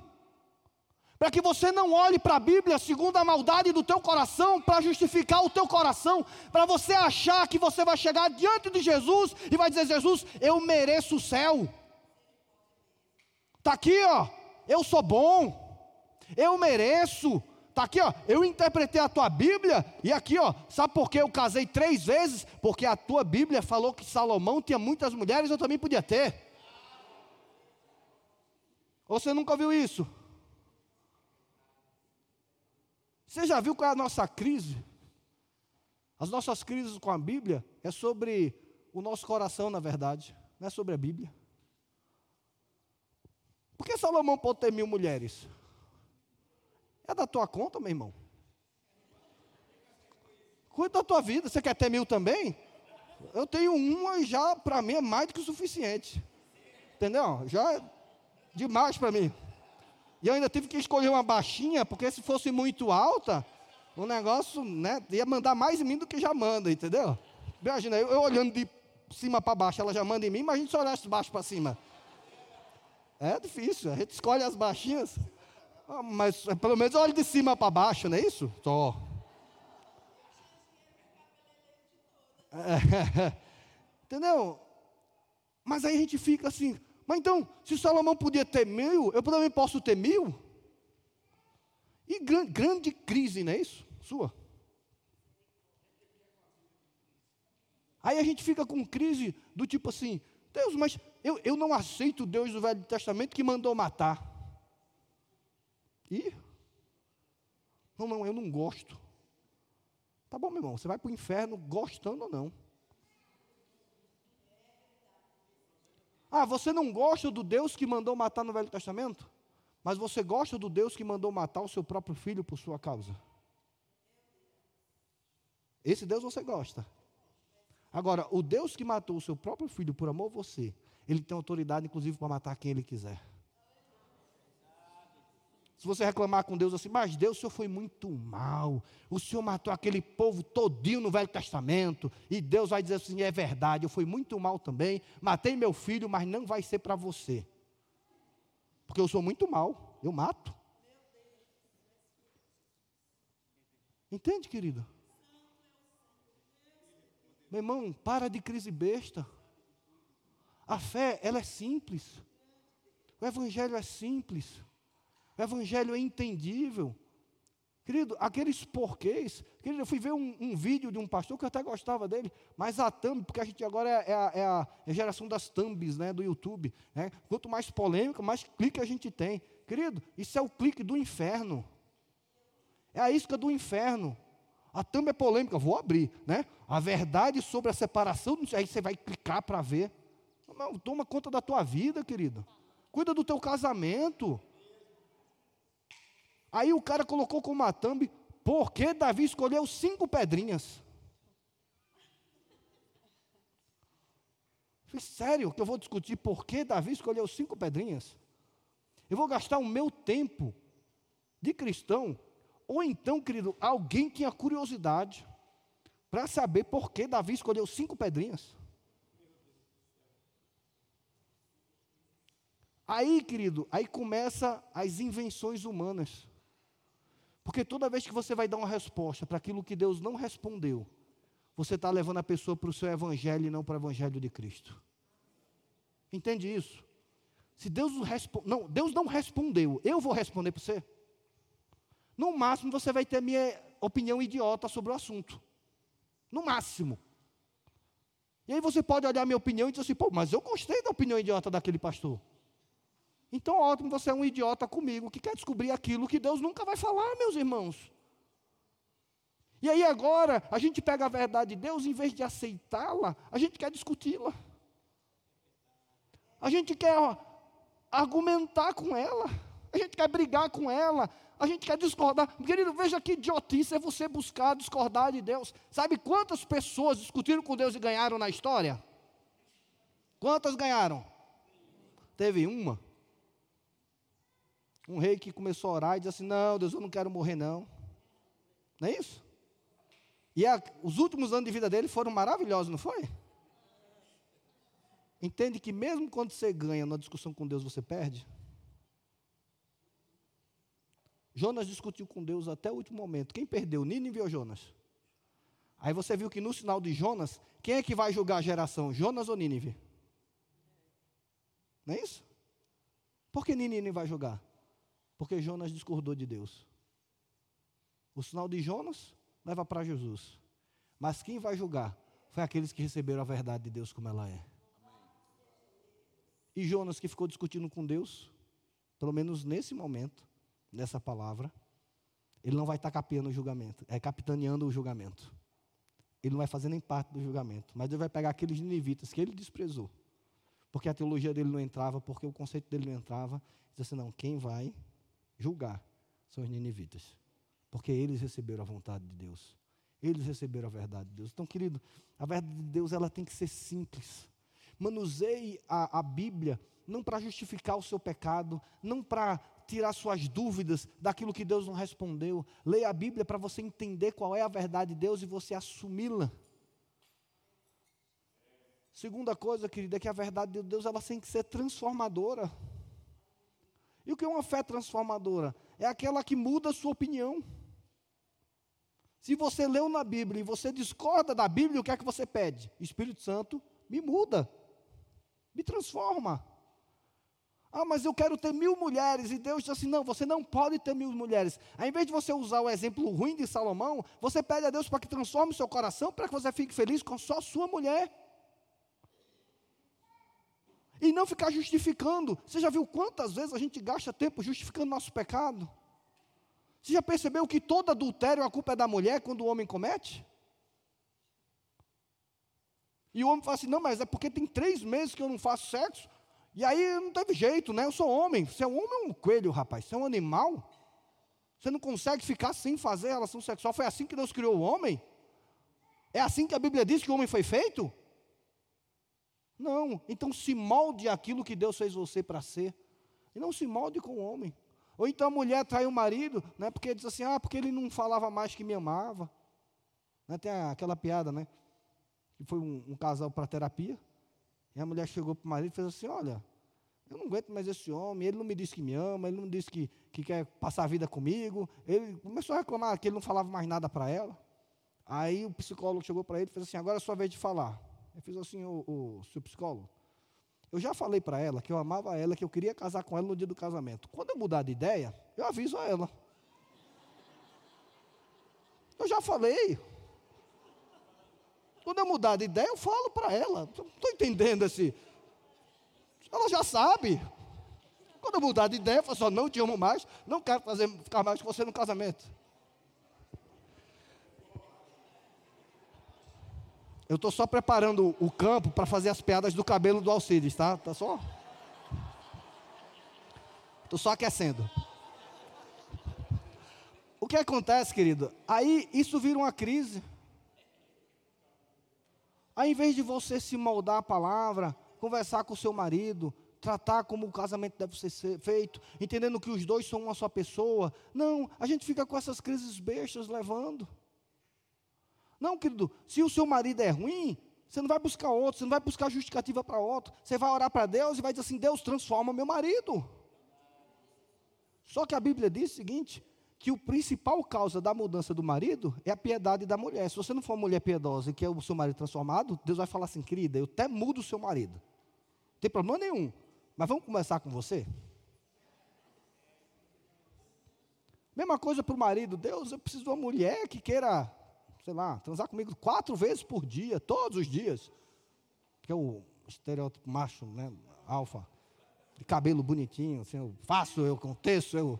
Para que você não olhe para a Bíblia segundo a maldade do teu coração, para justificar o teu coração, para você achar que você vai chegar diante de Jesus e vai dizer: Jesus, eu mereço o céu. Está aqui, ó, eu sou bom, eu mereço, Está aqui, ó. Eu interpretei a tua Bíblia, e aqui, ó. Sabe por que eu casei três vezes? Porque a tua Bíblia falou que Salomão tinha muitas mulheres, eu também podia ter. Ou você nunca viu isso? Você já viu qual é a nossa crise? As nossas crises com a Bíblia é sobre o nosso coração, na verdade, não é sobre a Bíblia. Por que Salomão pode ter mil mulheres? É da tua conta, meu irmão. Cuida da tua vida. Você quer ter mil também? Eu tenho uma e já, para mim, é mais do que o suficiente. Entendeu? Já é demais para mim. E eu ainda tive que escolher uma baixinha, porque se fosse muito alta, o negócio né, ia mandar mais em mim do que já manda, entendeu? Imagina, eu, eu olhando de cima para baixo, ela já manda em mim, mas a gente só olhar de baixo para cima. É difícil, a gente escolhe as baixinhas. Ah, mas é, pelo menos olhe de cima para baixo, não é isso? Só. É, entendeu? Mas aí a gente fica assim, mas então, se Salomão podia ter mil, eu também posso ter mil? E grande, grande crise, não é isso? Sua. Aí a gente fica com crise do tipo assim, Deus, mas eu, eu não aceito o Deus do Velho Testamento que mandou matar. E? Não, não, eu não gosto. Tá bom, meu irmão, você vai para o inferno gostando ou não. Ah, você não gosta do Deus que mandou matar no Velho Testamento? Mas você gosta do Deus que mandou matar o seu próprio filho por sua causa? Esse Deus você gosta. Agora, o Deus que matou o seu próprio filho por amor a você, ele tem autoridade, inclusive, para matar quem ele quiser. Se você reclamar com Deus assim, mas Deus, o Senhor foi muito mal. O Senhor matou aquele povo todinho no Velho Testamento. E Deus vai dizer assim: é verdade, eu fui muito mal também. Matei meu filho, mas não vai ser para você. Porque eu sou muito mal, eu mato. Entende, querido? Meu irmão, para de crise besta. A fé, ela é simples. O evangelho é simples. O evangelho é entendível. Querido, aqueles porquês. Querido, eu fui ver um, um, vídeo de um pastor que eu até gostava dele, mas a thumb, porque a gente agora é, é, a, é a, geração das thumbs né, do YouTube. Né? Quanto mais polêmica, mais clique a gente tem. Querido, isso é o clique do inferno. É a isca do inferno. A thumb é polêmica, vou abrir, né? A verdade sobre a separação, aí você vai clicar para ver. Não, toma conta da tua vida, querido. Cuida do teu casamento. Aí o cara colocou como uma thumb, por que Davi escolheu cinco pedrinhas? Falei, sério que eu vou discutir por que Davi escolheu cinco pedrinhas? Eu vou gastar o meu tempo de cristão ou então, querido, alguém tinha curiosidade para saber por que Davi escolheu cinco pedrinhas. Aí, querido, aí começa as invenções humanas. Porque toda vez que você vai dar uma resposta para aquilo que Deus não respondeu, você está levando a pessoa para o seu evangelho e não para o evangelho de Cristo. Entende isso? Se Deus não, Deus não respondeu, eu vou responder para você. No máximo, você vai ter minha opinião idiota sobre o assunto. No máximo. E aí você pode olhar a minha opinião e dizer assim, pô, mas eu gostei da opinião idiota daquele pastor. Então, ótimo, você é um idiota comigo que quer descobrir aquilo que Deus nunca vai falar, meus irmãos. E aí agora, a gente pega a verdade de Deus, em vez de aceitá-la, a gente quer discuti-la. A gente quer argumentar com ela. A gente quer brigar com ela a gente quer discordar. Querido, veja que idiotice é você buscar discordar de Deus. Sabe quantas pessoas discutiram com Deus e ganharam na história? Quantas ganharam? Teve uma. Um rei que começou a orar e disse assim: Não, Deus, eu não quero morrer, não. Não é isso? E a, os últimos anos de vida dele foram maravilhosos, não foi? Entende que mesmo quando você ganha na discussão com Deus, você perde? Jonas discutiu com Deus até o último momento. Quem perdeu? Nínive ou Jonas? Aí você viu que no sinal de Jonas, quem é que vai julgar a geração? Jonas ou Nínive? Não é isso? Por que Nínive vai julgar? Porque Jonas discordou de Deus. O sinal de Jonas leva para Jesus. Mas quem vai julgar foi aqueles que receberam a verdade de Deus como ela é. E Jonas que ficou discutindo com Deus, pelo menos nesse momento, nessa palavra, ele não vai estar capeando o julgamento, é capitaneando o julgamento. Ele não vai fazer nem parte do julgamento, mas ele vai pegar aqueles ninivitas que ele desprezou, porque a teologia dele não entrava, porque o conceito dele não entrava, diz assim: não, quem vai julgar são os ninivitas, porque eles receberam a vontade de Deus, eles receberam a verdade de Deus. Então, querido, a verdade de Deus ela tem que ser simples. Manuseie a, a Bíblia não para justificar o seu pecado, não para tirar suas dúvidas daquilo que Deus não respondeu. Leia a Bíblia para você entender qual é a verdade de Deus e você assumi-la. Segunda coisa, querida, é que a verdade de Deus ela tem que ser transformadora. E o que é uma fé transformadora? É aquela que muda a sua opinião. Se você leu na Bíblia e você discorda da Bíblia, o que é que você pede? Espírito Santo, me muda, me transforma. Ah, mas eu quero ter mil mulheres. E Deus diz assim: não, você não pode ter mil mulheres. Ao invés de você usar o exemplo ruim de Salomão, você pede a Deus para que transforme o seu coração, para que você fique feliz com só sua mulher. E não ficar justificando. Você já viu quantas vezes a gente gasta tempo justificando nosso pecado? Você já percebeu que todo adultério a culpa é da mulher quando o homem comete? E o homem fala assim: não, mas é porque tem três meses que eu não faço sexo. E aí não teve jeito, né? Eu sou homem. Você é um homem ou um coelho, rapaz? Você é um animal? Você não consegue ficar sem fazer relação sexual. Foi assim que Deus criou o homem? É assim que a Bíblia diz que o homem foi feito? Não. Então se molde aquilo que Deus fez você para ser. E não se molde com o homem. Ou então a mulher trai o marido, né, porque diz assim, ah, porque ele não falava mais que me amava. Né, tem aquela piada, né? Que foi um, um casal para terapia. E a mulher chegou para o marido e fez assim: Olha, eu não aguento mais esse homem, ele não me disse que me ama, ele não disse que, que quer passar a vida comigo. Ele começou a reclamar que ele não falava mais nada para ela. Aí o psicólogo chegou para ele e fez assim: Agora é sua vez de falar. Ele fez assim: O, o seu psicólogo, eu já falei para ela que eu amava ela, que eu queria casar com ela no dia do casamento. Quando eu mudar de ideia, eu aviso a ela. Eu já falei. Quando eu mudar de ideia, eu falo para ela. Estou entendendo esse. Ela já sabe. Quando eu mudar de ideia, eu falo só, não te amo mais, não quero fazer, ficar mais com você no casamento. Eu estou só preparando o campo para fazer as piadas do cabelo do Alcides, tá? Tá só. Estou só aquecendo. O que acontece, querido? Aí isso vira uma crise. Aí, em vez de você se moldar a palavra, conversar com o seu marido, tratar como o casamento deve ser feito, entendendo que os dois são uma só pessoa. Não, a gente fica com essas crises bestas levando. Não, querido, se o seu marido é ruim, você não vai buscar outro, você não vai buscar justificativa para outro. Você vai orar para Deus e vai dizer assim: Deus transforma meu marido. Só que a Bíblia diz o seguinte: que o principal causa da mudança do marido é a piedade da mulher. Se você não for uma mulher piedosa e quer o seu marido transformado, Deus vai falar assim, querida, eu até mudo o seu marido. Não tem problema nenhum. Mas vamos começar com você? Mesma coisa para o marido. Deus, eu preciso de uma mulher que queira, sei lá, transar comigo quatro vezes por dia, todos os dias. Que é o estereótipo macho, né? Alfa. De cabelo bonitinho, assim, eu faço, eu aconteço, eu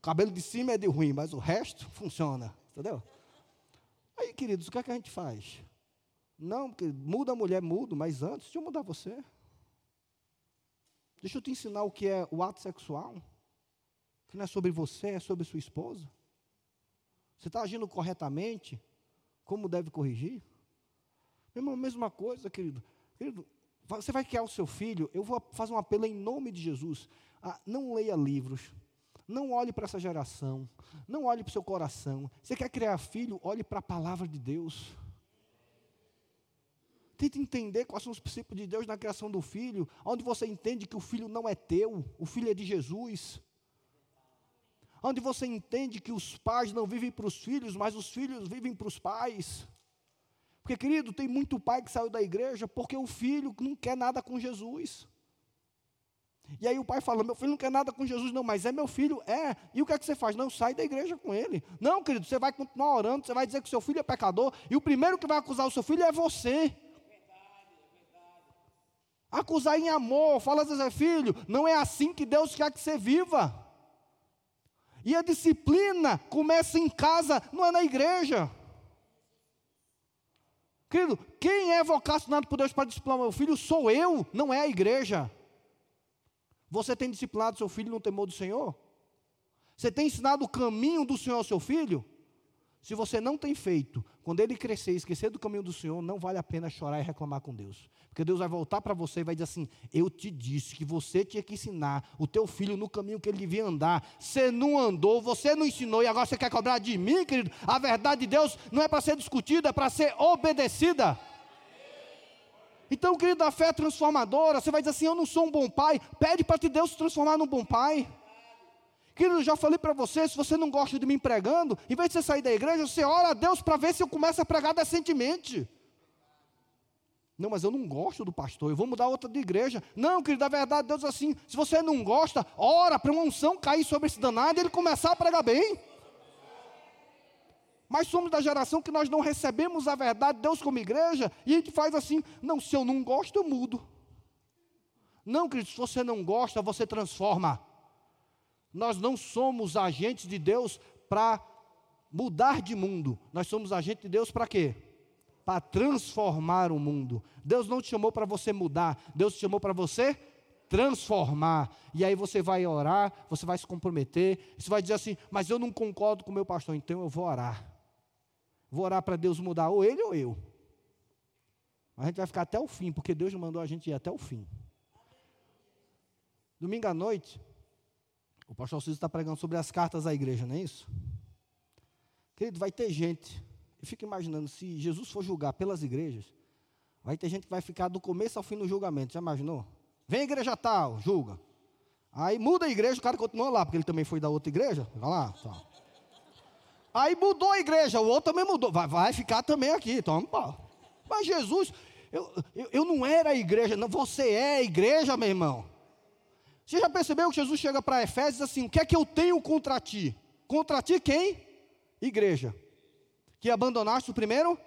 cabelo de cima é de ruim, mas o resto funciona. Entendeu? Aí, queridos, o que é que a gente faz? Não, porque muda a mulher, mudo, mas antes, deixa eu mudar você. Deixa eu te ensinar o que é o ato sexual. Que não é sobre você, é sobre sua esposa. Você está agindo corretamente? Como deve corrigir? Mesma, mesma coisa, querido. Querido, você vai criar o seu filho, eu vou fazer um apelo em nome de Jesus. Ah, não leia livros, não olhe para essa geração. Não olhe para o seu coração. Você quer criar filho? Olhe para a palavra de Deus. Tente entender quais são os princípios de Deus na criação do filho, onde você entende que o filho não é teu, o filho é de Jesus. Onde você entende que os pais não vivem para os filhos, mas os filhos vivem para os pais. Porque, querido, tem muito pai que saiu da igreja porque o filho não quer nada com Jesus. E aí o pai fala: Meu filho não quer nada com Jesus, não, mas é meu filho, é. E o que é que você faz? Não, sai da igreja com ele. Não, querido, você vai continuar orando, você vai dizer que seu filho é pecador, e o primeiro que vai acusar o seu filho é você. Acusar em amor, fala assim, filho, não é assim que Deus quer que você viva. E a disciplina começa em casa, não é na igreja. Querido, quem é vocacionado por Deus para disciplinar meu filho sou eu, não é a igreja. Você tem disciplinado seu filho no temor do Senhor? Você tem ensinado o caminho do Senhor ao seu filho? Se você não tem feito, quando ele crescer e esquecer do caminho do Senhor, não vale a pena chorar e reclamar com Deus. Porque Deus vai voltar para você e vai dizer assim: Eu te disse que você tinha que ensinar o teu filho no caminho que ele devia andar. Você não andou, você não ensinou e agora você quer cobrar de mim, querido? A verdade de Deus não é para ser discutida, é para ser obedecida. Então, querido, a fé é transformadora. Você vai dizer assim: Eu não sou um bom pai. Pede para que Deus se transformar num bom pai. Querido, já falei para você: se você não gosta de mim pregando, em vez de você sair da igreja, você ora a Deus para ver se eu começo a pregar decentemente. Não, mas eu não gosto do pastor, eu vou mudar outra de igreja. Não, querido, a verdade, Deus assim: se você não gosta, ora para uma unção cair sobre esse danado e ele começar a pregar bem. Mas somos da geração que nós não recebemos a verdade de Deus como igreja, e a gente faz assim: não, se eu não gosto, eu mudo. Não, querido, se você não gosta, você transforma. Nós não somos agentes de Deus para mudar de mundo, nós somos agentes de Deus para quê? Para transformar o mundo. Deus não te chamou para você mudar, Deus te chamou para você transformar. E aí você vai orar, você vai se comprometer, você vai dizer assim: Mas eu não concordo com o meu pastor, então eu vou orar. Vou orar para Deus mudar ou ele ou eu. A gente vai ficar até o fim, porque Deus mandou a gente ir até o fim. Domingo à noite, O pastor Cícero está pregando sobre as cartas à igreja, não é isso? Querido, vai ter gente, eu fico imaginando, se Jesus for julgar pelas igrejas, vai ter gente que vai ficar do começo ao fim do julgamento, já imaginou? Vem igreja tal, julga. Aí muda a igreja, o cara continua lá, porque ele também foi da outra igreja, vai lá, tá. Aí mudou a igreja, o outro também mudou, vai, vai ficar também aqui, toma pau. Mas Jesus, eu, eu, eu não era a igreja, não, você é a igreja, meu irmão. Você já percebeu que Jesus chega para Efésios assim: O que é que eu tenho contra ti? Contra ti quem? Igreja. Que abandonaste o primeiro?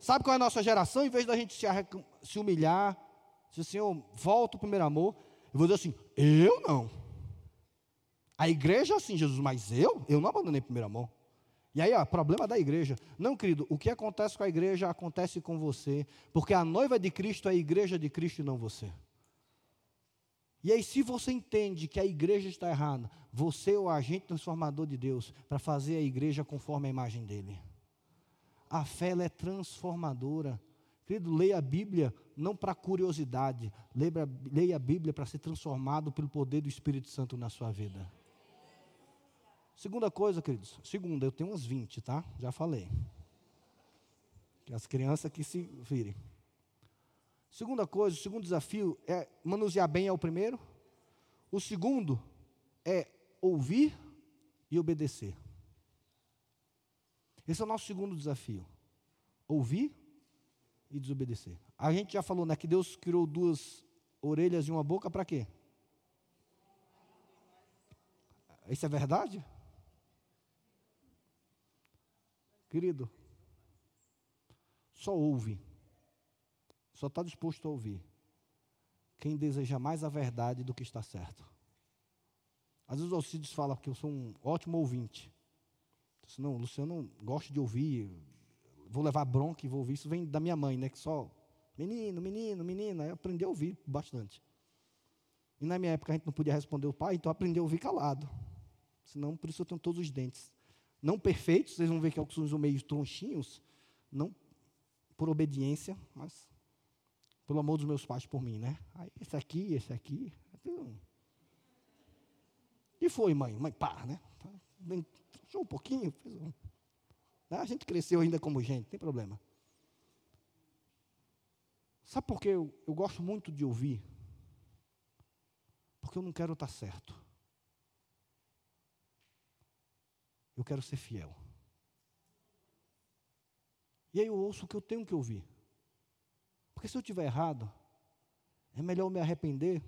Sabe qual é a nossa geração? Em vez da gente se, se humilhar, dizer, Senhor, volta o primeiro amor, eu vou dizer assim: Eu não. A igreja, sim, Jesus, mas eu? Eu não abandonei o primeiro amor. E aí, ó, problema da igreja. Não, querido, o que acontece com a igreja acontece com você, porque a noiva de Cristo é a igreja de Cristo e não você. E aí, se você entende que a igreja está errada, você é o agente transformador de Deus para fazer a igreja conforme a imagem dele. A fé é transformadora. Querido, leia a Bíblia não para curiosidade, leia, a Bíblia para ser transformado pelo poder do Espírito Santo na sua vida. Segunda coisa, queridos. Segunda, eu tenho uns 20, tá? Já falei. Que as crianças que se virem. Segunda coisa, o segundo desafio é manusear bem é o primeiro. O segundo é ouvir e obedecer. Esse é o nosso segundo desafio. Ouvir e desobedecer. A gente já falou, né, que Deus criou duas orelhas e uma boca para quê? Isso é verdade? Querido, só ouve só está disposto a ouvir quem deseja mais a verdade do que está certo. Às vezes o Alcides fala que eu sou um ótimo ouvinte. Disse, não, Luciano gosta de ouvir, vou levar bronca e vou ouvir. Isso vem da minha mãe, né? Que só, menino, menino, menina. Eu aprendi a ouvir bastante. E na minha época a gente não podia responder o pai, então aprendi a ouvir calado. Senão, por isso eu tenho todos os dentes. Não perfeitos, vocês vão ver que alguns são meio tronchinhos, não por obediência, mas pelo amor dos meus pais por mim, né? Aí, esse aqui, esse aqui. E foi, mãe? Mãe, pá, né? Deixou um pouquinho. Um. A gente cresceu ainda como gente, tem problema. Sabe por que eu, eu gosto muito de ouvir? Porque eu não quero estar certo. Eu quero ser fiel. E aí eu ouço o que eu tenho que ouvir. Porque se eu estiver errado, é melhor me arrepender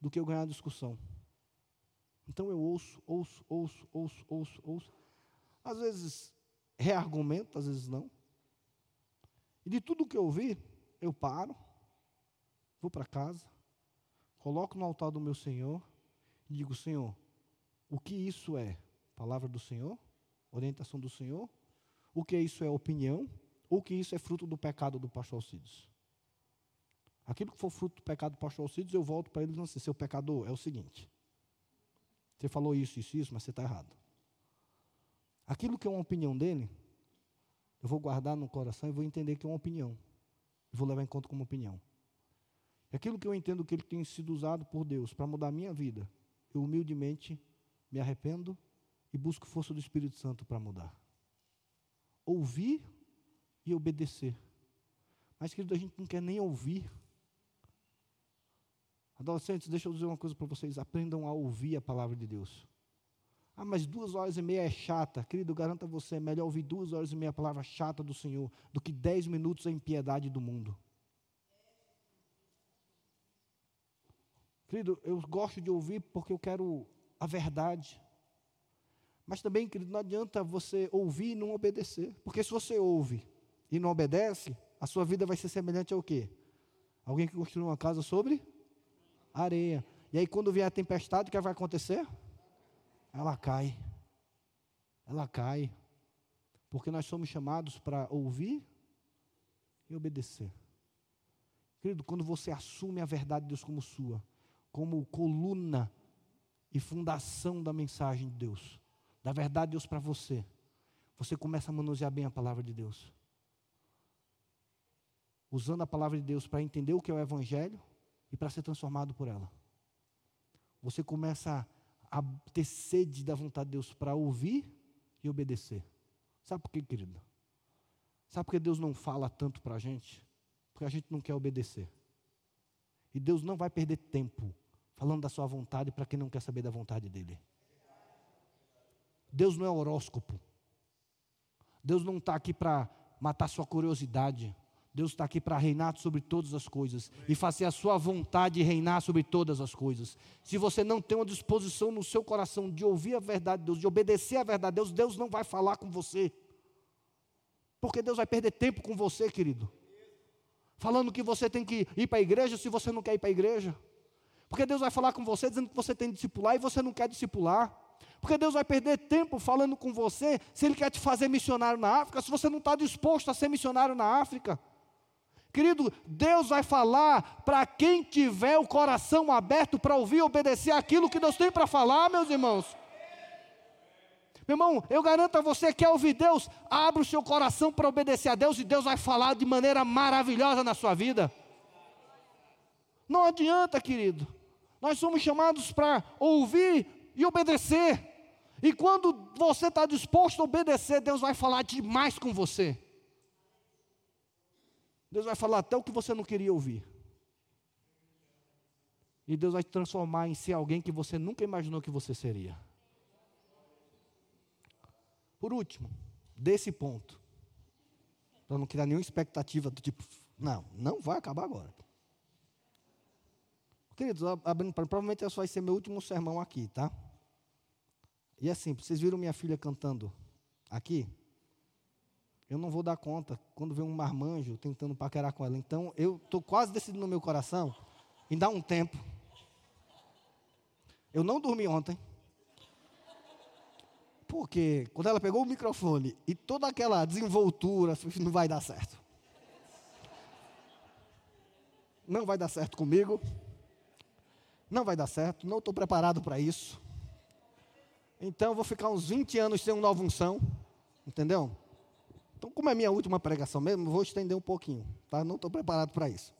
do que eu ganhar a discussão. Então eu ouço, ouço, ouço, ouço, ouço, ouço. Às vezes reargumento, às vezes não. E de tudo que eu ouvi, eu paro, vou para casa, coloco no altar do meu Senhor e digo: Senhor, o que isso é? Palavra do Senhor? Orientação do Senhor? O que isso é opinião? Ou que isso é fruto do pecado do pastor Alcides? Aquilo que for fruto do pecado do pastor Alcides, eu volto para ele e digo assim, seu pecador, é o seguinte. Você falou isso, isso, isso, mas você está errado. Aquilo que é uma opinião dele, eu vou guardar no coração e vou entender que é uma opinião. E vou levar em conta como opinião. Aquilo que eu entendo que ele tem sido usado por Deus para mudar a minha vida, eu humildemente me arrependo e busco força do Espírito Santo para mudar. Ouvir e obedecer. Mas, querido, a gente não quer nem ouvir. Adolescentes, deixa eu dizer uma coisa para vocês: aprendam a ouvir a palavra de Deus. Ah, mas duas horas e meia é chata. Querido, garanto a você, é melhor ouvir duas horas e meia a palavra chata do Senhor do que dez minutos a impiedade do mundo. Querido, eu gosto de ouvir porque eu quero a verdade. Mas também, querido, não adianta você ouvir e não obedecer. Porque se você ouve e não obedece, a sua vida vai ser semelhante ao quê? Alguém que construiu uma casa sobre areia. E aí, quando vier a tempestade, o que vai acontecer? Ela cai. Ela cai. Porque nós somos chamados para ouvir e obedecer. Querido, quando você assume a verdade de Deus como sua, como coluna e fundação da mensagem de Deus, da verdade de Deus para você, você começa a manusear bem a palavra de Deus. Usando a palavra de Deus para entender o que é o Evangelho e para ser transformado por ela. Você começa a ter sede da vontade de Deus para ouvir e obedecer. Sabe por quê, querido? Sabe por que Deus não fala tanto para a gente? Porque a gente não quer obedecer. E Deus não vai perder tempo falando da sua vontade para quem não quer saber da vontade dele. Deus não é horóscopo. Deus não está aqui para matar sua curiosidade. Deus está aqui para reinar sobre todas as coisas e fazer a sua vontade reinar sobre todas as coisas. Se você não tem uma disposição no seu coração de ouvir a verdade de Deus, de obedecer a verdade de Deus, Deus não vai falar com você. Porque Deus vai perder tempo com você, querido. Falando que você tem que ir para a igreja se você não quer ir para a igreja. Porque Deus vai falar com você dizendo que você tem que discipular e você não quer discipular. Porque Deus vai perder tempo falando com você se Ele quer te fazer missionário na África, se você não está disposto a ser missionário na África. Querido, Deus vai falar para quem tiver o coração aberto para ouvir e obedecer aquilo que Deus tem para falar, meus irmãos. Meu irmão, eu garanto a você que ao ouvir Deus, abra o seu coração para obedecer a Deus e Deus vai falar de maneira maravilhosa na sua vida. Não adianta, querido. Nós somos chamados para ouvir e obedecer. E quando você está disposto a obedecer, Deus vai falar demais com você. Deus vai falar até o que você não queria ouvir. E Deus vai te transformar em ser alguém que você nunca imaginou que você seria. Por último, desse ponto, para não criar nenhuma expectativa do tipo, não, não vai acabar agora. Queridos, abrindo, provavelmente esse vai ser meu último sermão aqui, tá? E assim, vocês viram minha filha cantando aqui? Eu não vou dar conta quando vem um marmanjo tentando paquerar com ela. Então, eu estou quase decidido no meu coração em dar um tempo. Eu não dormi ontem. Porque quando ela pegou o microfone e toda aquela desenvoltura, não vai dar certo. Não vai dar certo comigo. Não vai dar certo, não estou preparado para isso. Então vou ficar uns 20 anos sem uma nova unção. Entendeu? Então, como é minha última pregação mesmo, vou estender um pouquinho, tá? Não estou preparado para isso.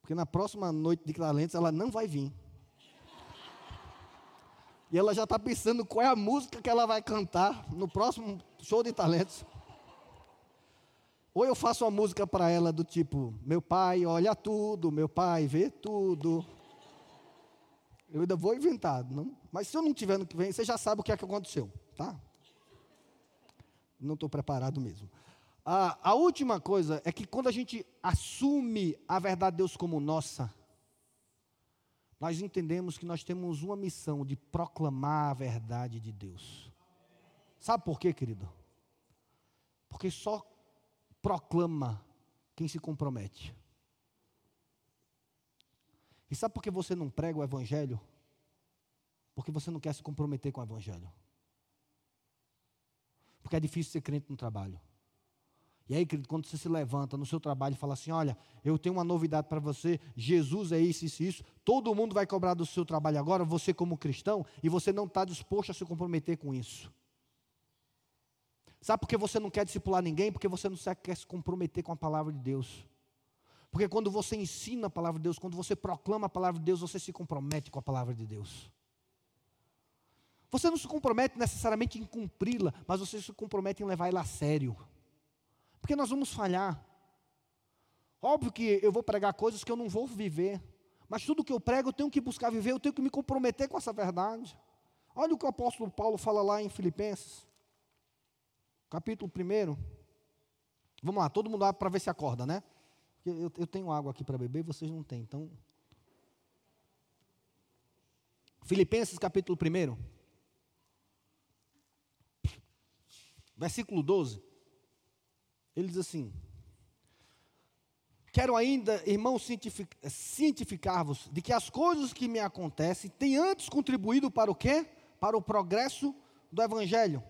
Porque na próxima noite de talentos ela não vai vir. E ela já está pensando qual é a música que ela vai cantar no próximo show de talentos. Ou eu faço uma música para ela do tipo: Meu pai olha tudo, meu pai vê tudo. Eu ainda vou inventar, não? mas se eu não tiver no que vem, você já sabe o que é que aconteceu, tá? Não estou preparado mesmo. A, a última coisa é que quando a gente assume a verdade de Deus como nossa, nós entendemos que nós temos uma missão de proclamar a verdade de Deus. Sabe por quê, querido? Porque só proclama quem se compromete. E sabe por que você não prega o Evangelho? Porque você não quer se comprometer com o Evangelho. Porque é difícil ser crente no trabalho. E aí, querido, quando você se levanta no seu trabalho e fala assim: Olha, eu tenho uma novidade para você, Jesus é isso, isso, isso, todo mundo vai cobrar do seu trabalho agora, você como cristão, e você não está disposto a se comprometer com isso. Sabe por que você não quer discipular ninguém? Porque você não quer se comprometer com a palavra de Deus. Porque quando você ensina a palavra de Deus, quando você proclama a palavra de Deus, você se compromete com a palavra de Deus. Você não se compromete necessariamente em cumpri-la, mas você se compromete em levar ela a sério. Porque nós vamos falhar. Óbvio que eu vou pregar coisas que eu não vou viver. Mas tudo que eu prego eu tenho que buscar viver, eu tenho que me comprometer com essa verdade. Olha o que o apóstolo Paulo fala lá em Filipenses, capítulo 1. Vamos lá, todo mundo abre para ver se acorda, né? Eu, eu tenho água aqui para beber e vocês não têm, então. Filipenses capítulo 1. Versículo 12, ele diz assim: Quero ainda, irmãos, cientificar-vos de que as coisas que me acontecem têm antes contribuído para o quê? Para o progresso do Evangelho.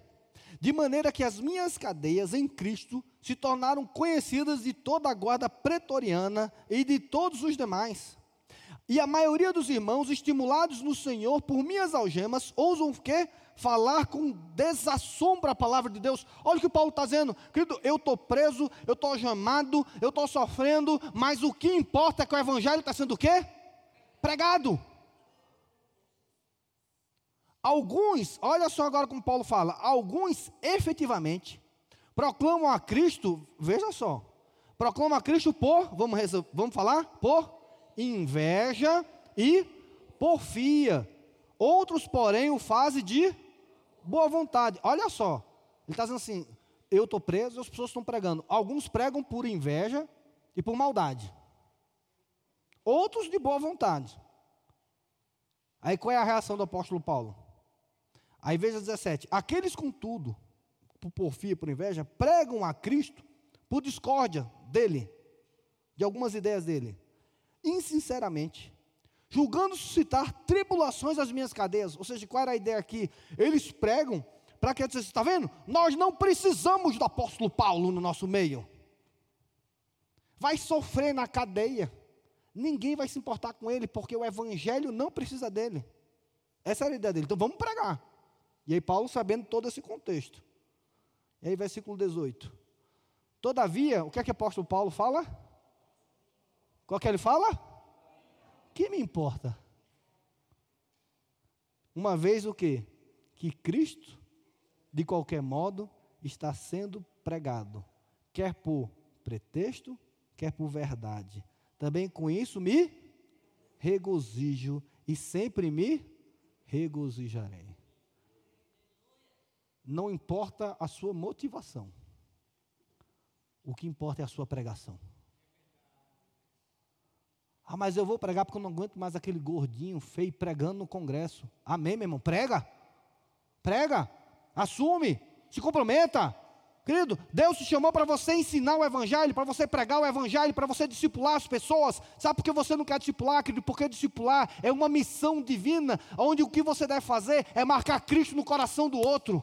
De maneira que as minhas cadeias em Cristo se tornaram conhecidas de toda a guarda pretoriana e de todos os demais. E a maioria dos irmãos, estimulados no Senhor por minhas algemas, ousam o quê? Falar com desassombro a palavra de Deus. Olha o que Paulo está dizendo, querido, eu estou preso, eu estou algemado, eu estou sofrendo, mas o que importa é que o evangelho está sendo o quê? Pregado. Alguns, olha só agora como Paulo fala, alguns efetivamente proclamam a Cristo, veja só, proclamam a Cristo por, vamos, vamos falar? Por inveja e porfia. Outros, porém, o fazem de boa vontade. Olha só, ele está dizendo assim: eu estou preso e as pessoas estão pregando. Alguns pregam por inveja e por maldade. Outros de boa vontade. Aí qual é a reação do apóstolo Paulo? Aí veja 17: aqueles, contudo, por porfia, por inveja, pregam a Cristo por discórdia dele, de algumas ideias dele, insinceramente, julgando suscitar tribulações às minhas cadeias. Ou seja, qual era a ideia aqui? Eles pregam para que você está vendo? Nós não precisamos do apóstolo Paulo no nosso meio. Vai sofrer na cadeia. Ninguém vai se importar com ele, porque o evangelho não precisa dele. Essa era a ideia dele. Então vamos pregar. E aí Paulo sabendo todo esse contexto. E aí versículo 18. Todavia, o que é que o apóstolo Paulo fala? Qual que ele fala? Que me importa? Uma vez o que? Que Cristo, de qualquer modo, está sendo pregado, quer por pretexto, quer por verdade. Também com isso me regozijo e sempre me regozijarei. Não importa a sua motivação. O que importa é a sua pregação. Ah, mas eu vou pregar porque eu não aguento mais aquele gordinho feio pregando no congresso. Amém, meu irmão? Prega. Prega. Assume. Se comprometa. Querido, Deus te chamou para você ensinar o Evangelho, para você pregar o Evangelho, para você discipular as pessoas. Sabe por que você não quer discipular, querido? Porque discipular é uma missão divina, onde o que você deve fazer é marcar Cristo no coração do outro.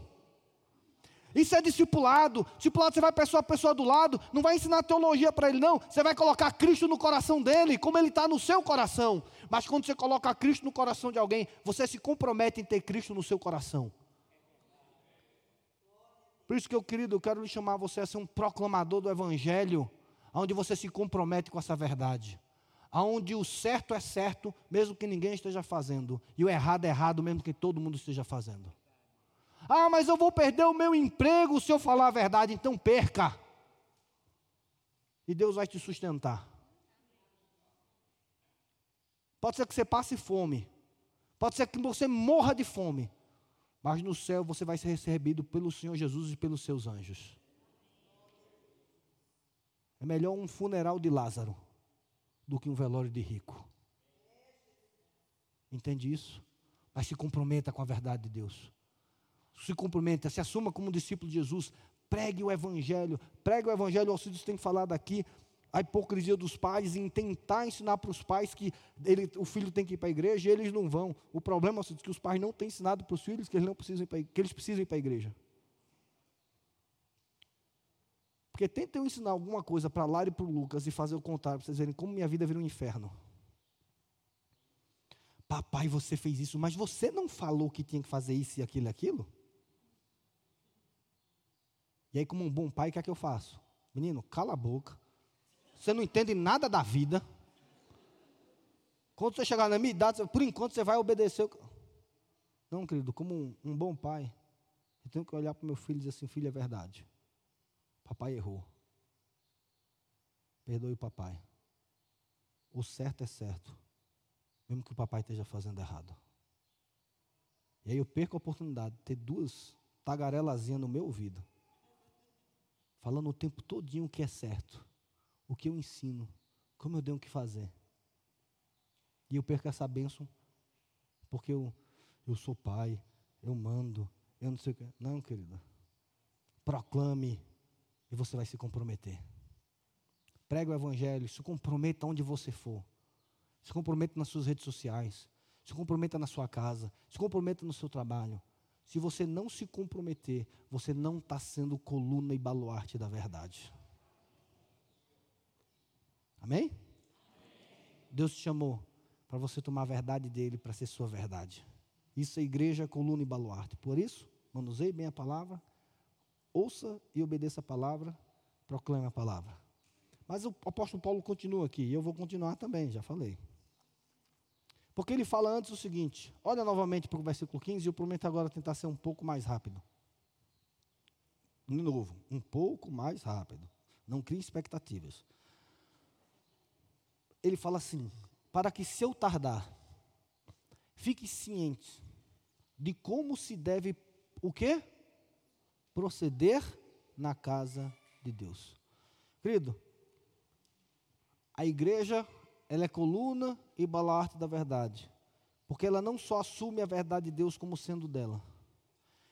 Isso é discipulado. Discipulado, você vai pessoa a pessoa do lado, não vai ensinar teologia para ele, não. Você vai colocar Cristo no coração dele, como ele está no seu coração. Mas quando você coloca Cristo no coração de alguém, você se compromete em ter Cristo no seu coração. Por isso que eu, querido, eu quero lhe chamar você a ser um proclamador do Evangelho, onde você se compromete com essa verdade. Onde o certo é certo, mesmo que ninguém esteja fazendo, e o errado é errado, mesmo que todo mundo esteja fazendo. Ah, mas eu vou perder o meu emprego se eu falar a verdade, então perca. E Deus vai te sustentar. Pode ser que você passe fome. Pode ser que você morra de fome. Mas no céu você vai ser recebido pelo Senhor Jesus e pelos seus anjos. É melhor um funeral de Lázaro do que um velório de rico. Entende isso? Mas se comprometa com a verdade de Deus se cumprimenta, se assuma como discípulo de Jesus, pregue o Evangelho, pregue o Evangelho, o Alcides tem falado aqui, a hipocrisia dos pais em tentar ensinar para os pais que ele, o filho tem que ir para a igreja e eles não vão. O problema é que os pais não têm ensinado para os filhos que eles, não precisam ir que eles precisam ir para a igreja. Porque tentem ensinar alguma coisa para Lara e para o Lucas e fazer o contrário, para vocês verem como minha vida vira um inferno. Papai, você fez isso, mas você não falou que tinha que fazer isso e aquilo e aquilo? E aí, como um bom pai, o que é que eu faço? Menino, cala a boca. Você não entende nada da vida. Quando você chegar na minha idade, por enquanto você vai obedecer. Não, querido, como um, um bom pai, eu tenho que olhar para o meu filho e dizer assim: filho, é verdade. Papai errou. Perdoe o papai. O certo é certo, mesmo que o papai esteja fazendo errado. E aí eu perco a oportunidade de ter duas tagarelazinhas no meu ouvido falando o tempo todinho o que é certo, o que eu ensino, como eu tenho que fazer. E eu perco essa bênção porque eu, eu sou pai, eu mando, eu não sei o que. Não, querida. Proclame e você vai se comprometer. Pregue o evangelho, se comprometa onde você for. Se comprometa nas suas redes sociais. Se comprometa na sua casa. Se comprometa no seu trabalho. Se você não se comprometer, você não está sendo coluna e baluarte da verdade. Amém? Deus te chamou para você tomar a verdade dele para ser sua verdade. Isso é igreja, coluna e baluarte. Por isso, manuseie bem a palavra, ouça e obedeça a palavra, proclame a palavra. Mas o apóstolo Paulo continua aqui, e eu vou continuar também, já falei. Porque ele fala antes o seguinte: olha novamente para o versículo 15, e eu prometo agora tentar ser um pouco mais rápido. De novo, um pouco mais rápido. Não crie expectativas. Ele fala assim: para que se eu tardar, fique ciente de como se deve o quê? Proceder na casa de Deus. Querido, a igreja, ela é coluna e baluarte da verdade. Porque ela não só assume a verdade de Deus como sendo dela,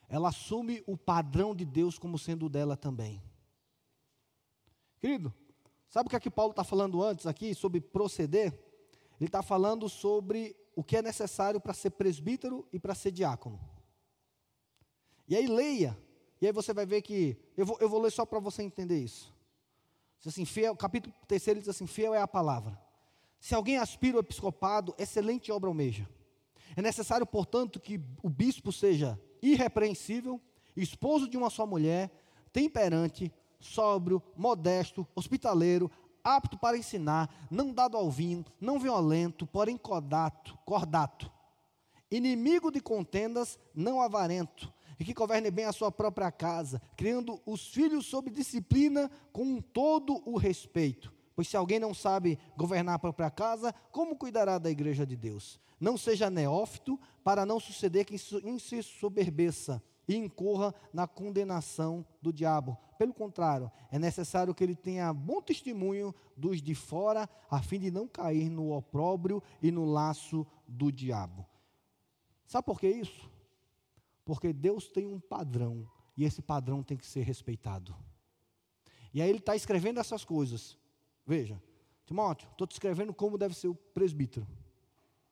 ela assume o padrão de Deus como sendo dela também. Querido, sabe o que é que Paulo está falando antes aqui sobre proceder? Ele está falando sobre o que é necessário para ser presbítero e para ser diácono. E aí leia, e aí você vai ver que, eu vou, eu vou ler só para você entender isso. Diz assim, fiel, capítulo 3 diz assim, fiel é a palavra. Se alguém aspira ao episcopado, excelente obra almeja. É necessário, portanto, que o bispo seja irrepreensível, esposo de uma só mulher, temperante, sóbrio, modesto, hospitaleiro, apto para ensinar, não dado ao vinho, não violento, porém cordato, cordato, inimigo de contendas, não avarento, e que governe bem a sua própria casa, criando os filhos sob disciplina com todo o respeito. Pois se alguém não sabe governar a própria casa, como cuidará da igreja de Deus? Não seja neófito, para não suceder que se soberbeça e incorra na condenação do diabo. Pelo contrário, é necessário que ele tenha bom testemunho dos de fora, a fim de não cair no opróbrio e no laço do diabo. Sabe por que isso? Porque Deus tem um padrão e esse padrão tem que ser respeitado. E aí ele está escrevendo essas coisas. Veja, Timóteo, estou te escrevendo como deve ser o presbítero,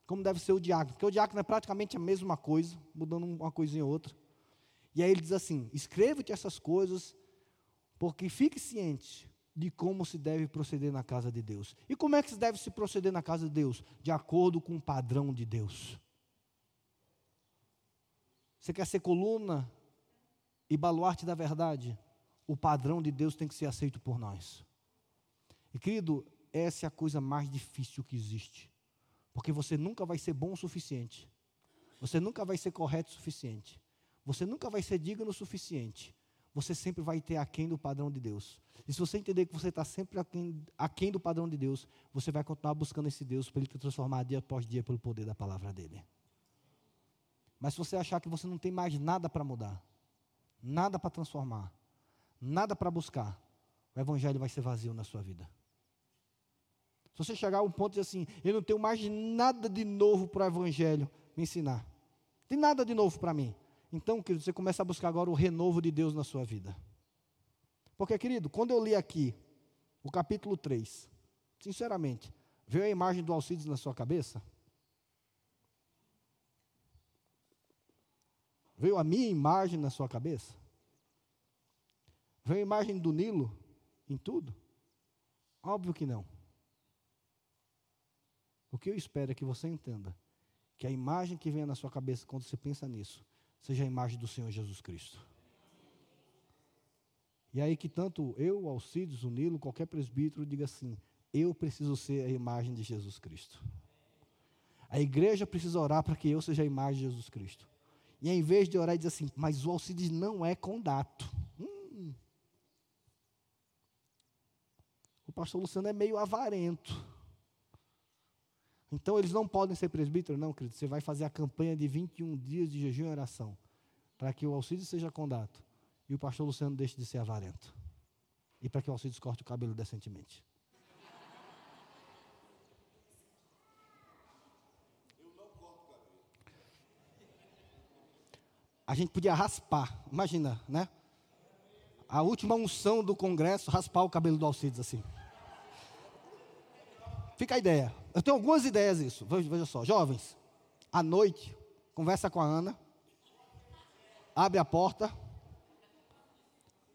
como deve ser o diácono, porque o diácono é praticamente a mesma coisa, mudando uma coisinha ou outra. E aí ele diz assim: escreva-te essas coisas, porque fique ciente de como se deve proceder na casa de Deus. E como é que se deve se proceder na casa de Deus? De acordo com o padrão de Deus. Você quer ser coluna e baluarte da verdade? O padrão de Deus tem que ser aceito por nós. E querido, essa é a coisa mais difícil que existe. Porque você nunca vai ser bom o suficiente. Você nunca vai ser correto o suficiente. Você nunca vai ser digno o suficiente. Você sempre vai ter aquém do padrão de Deus. E se você entender que você está sempre aquém, aquém do padrão de Deus, você vai continuar buscando esse Deus para Ele te transformar dia após dia pelo poder da palavra dEle. Mas se você achar que você não tem mais nada para mudar, nada para transformar, nada para buscar, o evangelho vai ser vazio na sua vida. Se você chegar a um ponto de assim, eu não tenho mais nada de novo para o evangelho me ensinar. Tem nada de novo para mim. Então, querido, você começa a buscar agora o renovo de Deus na sua vida. Porque, querido, quando eu li aqui o capítulo 3, sinceramente, veio a imagem do Alcides na sua cabeça? Veio a minha imagem na sua cabeça? Veio a imagem do Nilo em tudo? Óbvio que não. O que eu espero é que você entenda que a imagem que vem na sua cabeça quando você pensa nisso seja a imagem do Senhor Jesus Cristo. E aí que tanto eu, Alcides, o Nilo, qualquer presbítero diga assim: eu preciso ser a imagem de Jesus Cristo. A igreja precisa orar para que eu seja a imagem de Jesus Cristo. E em vez de orar e dizer assim, mas o Alcides não é condato. Hum. O pastor Luciano é meio avarento. Então eles não podem ser presbíteros, não, querido. Você vai fazer a campanha de 21 dias de jejum e oração. Para que o Alcides seja condato. E o pastor Luciano deixe de ser avarento. E para que o Alcides corte o cabelo decentemente. a gente podia raspar, imagina, né? A última unção do congresso, raspar o cabelo do Alcides assim. Fica a ideia. Eu tenho algumas ideias isso. Veja só, jovens, à noite, conversa com a Ana, abre a porta.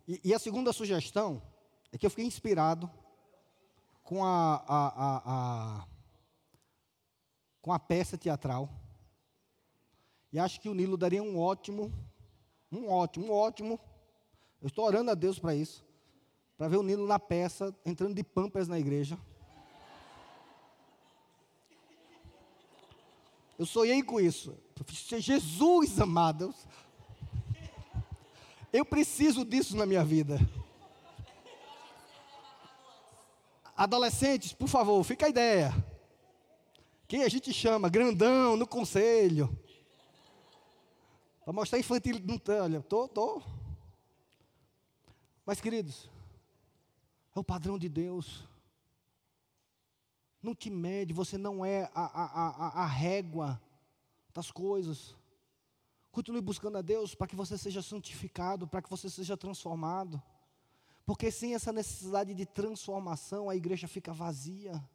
E, e a segunda sugestão é que eu fiquei inspirado com a, a, a, a com a peça teatral e acho que o Nilo daria um ótimo, um ótimo, um ótimo. Eu estou orando a Deus para isso. Para ver o Nilo na peça, entrando de pampas na igreja. Eu sonhei com isso. Jesus amado. Eu preciso disso na minha vida. Adolescentes, por favor, fica a ideia. Quem a gente chama grandão no conselho. Para mostrar infantil. Olha, tô, tô. Mas, queridos, é o padrão de Deus. Não te mede, você não é a, a, a, a régua das coisas. Continue buscando a Deus para que você seja santificado, para que você seja transformado. Porque sem essa necessidade de transformação, a igreja fica vazia.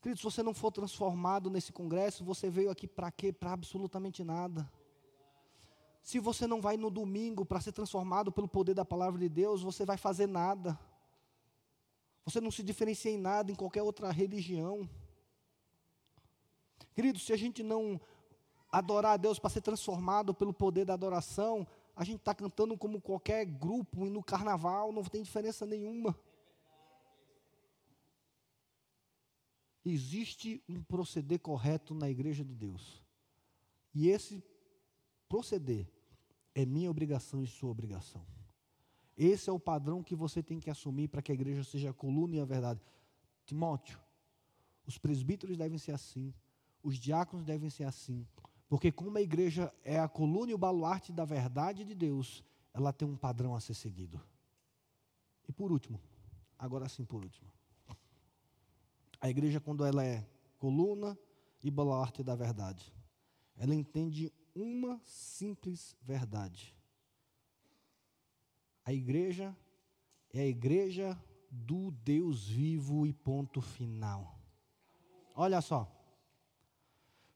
Querido, se você não for transformado nesse congresso, você veio aqui para quê? Para absolutamente nada. Se você não vai no domingo para ser transformado pelo poder da palavra de Deus, você vai fazer nada. Você não se diferencia em nada em qualquer outra religião. Querido, se a gente não adorar a Deus para ser transformado pelo poder da adoração, a gente está cantando como qualquer grupo e no carnaval não tem diferença nenhuma. Existe um proceder correto na igreja de Deus. E esse proceder é minha obrigação e sua obrigação. Esse é o padrão que você tem que assumir para que a igreja seja a coluna e a verdade. Timóteo, os presbíteros devem ser assim, os diáconos devem ser assim, porque como a igreja é a coluna e o baluarte da verdade de Deus, ela tem um padrão a ser seguido. E por último, agora sim por último. A igreja quando ela é coluna e baluarte da verdade, ela entende uma simples verdade. A igreja é a igreja do Deus vivo e ponto final. Olha só.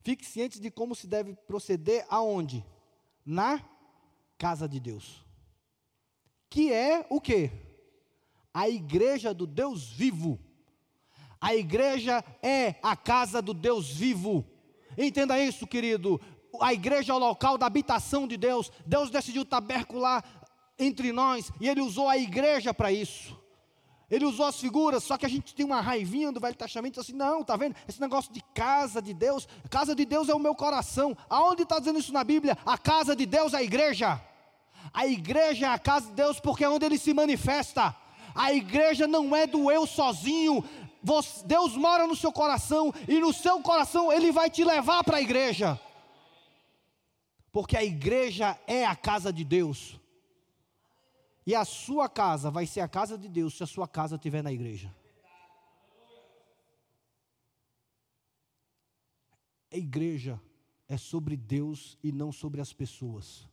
Fique ciente de como se deve proceder aonde? Na casa de Deus. Que é o que? A igreja do Deus vivo. A igreja é a casa do Deus vivo. Entenda isso, querido. A igreja é o local da habitação de Deus. Deus decidiu tabercular entre nós e ele usou a igreja para isso. Ele usou as figuras, só que a gente tem uma raivinha do Velho Testamento, assim, não, tá vendo? Esse negócio de casa de Deus, casa de Deus é o meu coração. Aonde está dizendo isso na Bíblia? A casa de Deus é a igreja. A igreja é a casa de Deus porque é onde ele se manifesta. A igreja não é do eu sozinho. Deus mora no seu coração e no seu coração ele vai te levar para a igreja. Porque a igreja é a casa de Deus. E a sua casa vai ser a casa de Deus se a sua casa estiver na igreja. A igreja é sobre Deus e não sobre as pessoas.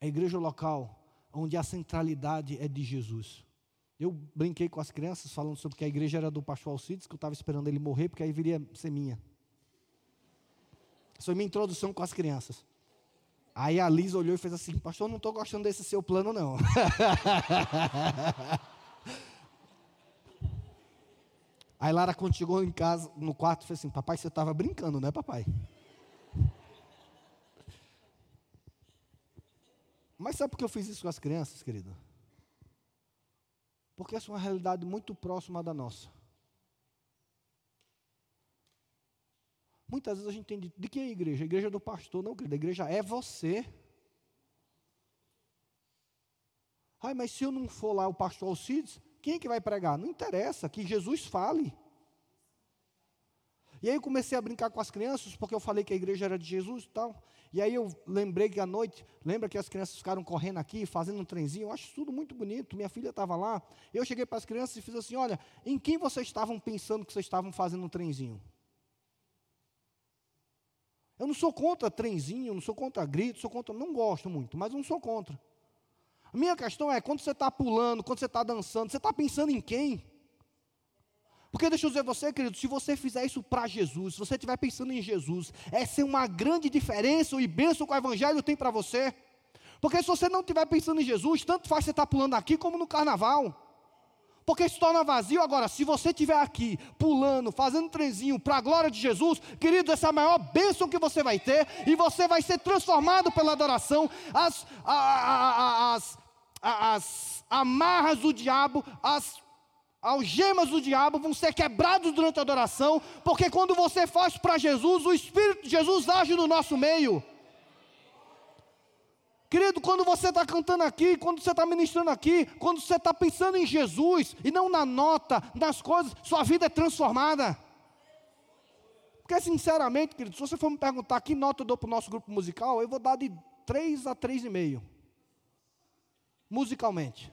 A igreja local onde a centralidade é de Jesus. Eu brinquei com as crianças falando sobre que a igreja era do pastor Alcides, que eu estava esperando ele morrer, porque aí viria ser minha. Essa foi minha introdução com as crianças. Aí a Liz olhou e fez assim: Pastor, não estou gostando desse seu plano, não. Aí Lara, quando chegou em casa, no quarto, fez assim: Papai, você estava brincando, né, papai? Mas sabe por que eu fiz isso com as crianças, querido? Porque essa é uma realidade muito próxima da nossa. Muitas vezes a gente entende, de que é a igreja? A igreja é do pastor, não, querido, a igreja é você. Ai, mas se eu não for lá o pastor Alcides, quem é que vai pregar? Não interessa, que Jesus fale. E aí eu comecei a brincar com as crianças, porque eu falei que a igreja era de Jesus e tal. E aí eu lembrei que à noite, lembra que as crianças ficaram correndo aqui, fazendo um trenzinho, eu acho tudo muito bonito. Minha filha estava lá. Eu cheguei para as crianças e fiz assim: olha, em quem vocês estavam pensando que vocês estavam fazendo um trenzinho? Eu não sou contra trenzinho, não sou contra grito, sou contra, não gosto muito, mas não sou contra. A minha questão é, quando você está pulando, quando você está dançando, você está pensando em quem? Porque deixa eu dizer você, querido, se você fizer isso para Jesus, se você estiver pensando em Jesus, essa é uma grande diferença e bênção que o Evangelho tem para você. Porque se você não estiver pensando em Jesus, tanto faz você estar tá pulando aqui como no carnaval porque se torna vazio. Agora, se você estiver aqui, pulando, fazendo trenzinho para a glória de Jesus, querido, essa é a maior bênção que você vai ter, e você vai ser transformado pela adoração. As, as, as, as amarras do diabo, as algemas do diabo vão ser quebrados durante a adoração, porque quando você faz para Jesus, o Espírito de Jesus age no nosso meio. Querido, quando você está cantando aqui, quando você está ministrando aqui, quando você está pensando em Jesus e não na nota, nas coisas, sua vida é transformada. Porque, sinceramente, querido, se você for me perguntar que nota eu dou para o nosso grupo musical, eu vou dar de 3 a 3,5. Musicalmente.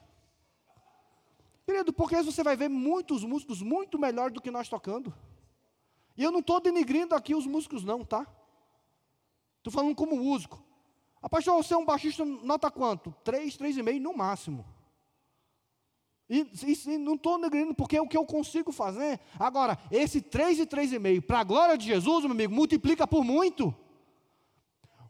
Querido, porque você vai ver muitos músicos muito melhores do que nós tocando. E eu não estou denigrindo aqui os músicos, não, tá? Estou falando como músico. A pastor, você é um baixista, nota quanto? Três, três e meio no máximo. E, e, e não estou negando, porque é o que eu consigo fazer. Agora, esse três e três e meio, para a glória de Jesus, meu amigo, multiplica por muito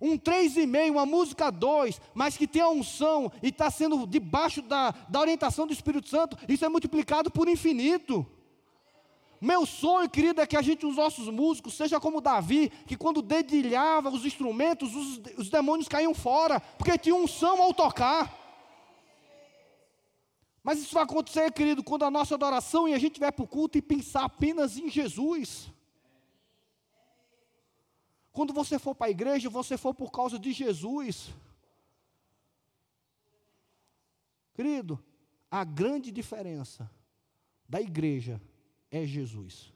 um três e meio, uma música dois, mas que tem a unção e está sendo debaixo da, da orientação do Espírito Santo, isso é multiplicado por infinito. Meu sonho, querido, é que a gente, os nossos músicos, seja como Davi, que quando dedilhava os instrumentos, os, os demônios caíam fora, porque tinha unção ao tocar. Mas isso vai acontecer, querido, quando a nossa adoração e a gente vai para o culto e pensar apenas em Jesus. Quando você for para a igreja, você for por causa de Jesus. Querido, a grande diferença da igreja é Jesus.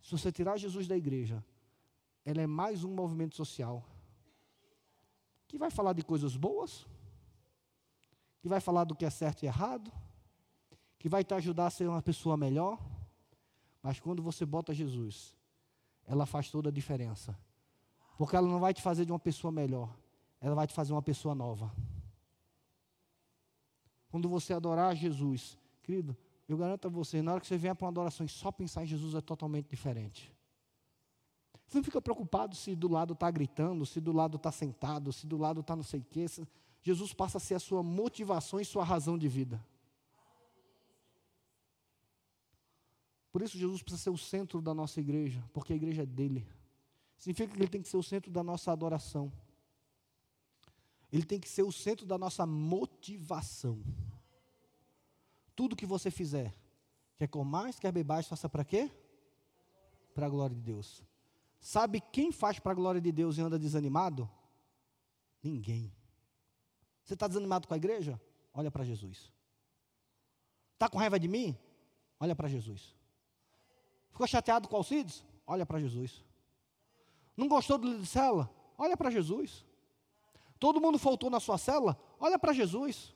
Se você tirar Jesus da igreja, ela é mais um movimento social que vai falar de coisas boas, que vai falar do que é certo e errado, que vai te ajudar a ser uma pessoa melhor. Mas quando você bota Jesus, ela faz toda a diferença. Porque ela não vai te fazer de uma pessoa melhor, ela vai te fazer uma pessoa nova. Quando você adorar Jesus, querido, eu garanto a você, na hora que você vier para uma adoração e só pensar em Jesus é totalmente diferente. Você não fica preocupado se do lado está gritando, se do lado está sentado, se do lado está não sei o quê. Jesus passa a ser a sua motivação e sua razão de vida. Por isso, Jesus precisa ser o centro da nossa igreja, porque a igreja é dele. Significa que ele tem que ser o centro da nossa adoração. Ele tem que ser o centro da nossa motivação. Tudo que você fizer, quer comais, quer bebais, faça para quê? Para a glória de Deus. Sabe quem faz para a glória de Deus e anda desanimado? Ninguém. Você está desanimado com a igreja? Olha para Jesus. Está com raiva de mim? Olha para Jesus. Ficou chateado com Alcides? Olha para Jesus. Não gostou do líder de célula? Olha para Jesus. Todo mundo faltou na sua célula? Olha para Jesus.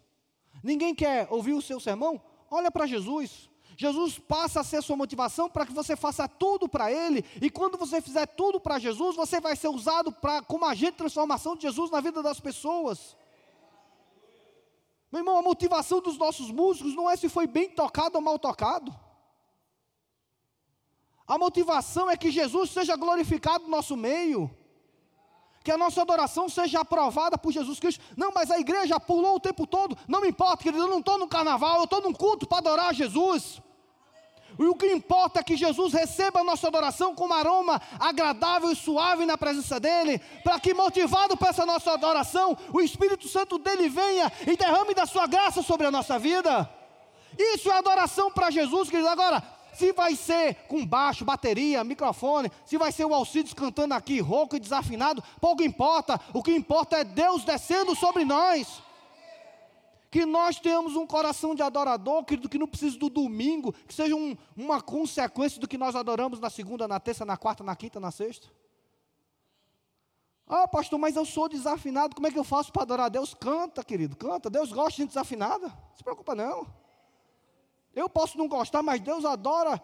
Ninguém quer ouvir o seu sermão? Olha para Jesus. Jesus passa a ser sua motivação para que você faça tudo para Ele, e quando você fizer tudo para Jesus, você vai ser usado pra, como agente de transformação de Jesus na vida das pessoas. Meu irmão, a motivação dos nossos músicos não é se foi bem tocado ou mal tocado. A motivação é que Jesus seja glorificado no nosso meio. Que a nossa adoração seja aprovada por Jesus Cristo. Não, mas a igreja pulou o tempo todo. Não me importa, querido, eu não estou no carnaval, eu estou num culto para adorar Jesus. E o que importa é que Jesus receba a nossa adoração como aroma agradável e suave na presença dEle, para que, motivado por essa nossa adoração, o Espírito Santo dEle venha e derrame da sua graça sobre a nossa vida. Isso é adoração para Jesus, querido. Agora, se vai ser com baixo, bateria, microfone, se vai ser o Alcides cantando aqui, rouco e desafinado, pouco importa. O que importa é Deus descendo sobre nós. Que nós tenhamos um coração de adorador, querido, que não precisa do domingo, que seja um, uma consequência do que nós adoramos na segunda, na terça, na quarta, na quinta, na sexta. Ah, pastor, mas eu sou desafinado, como é que eu faço para adorar Deus? Canta, querido, canta. Deus gosta de gente desafinada. Não se preocupa não. Eu posso não gostar, mas Deus adora.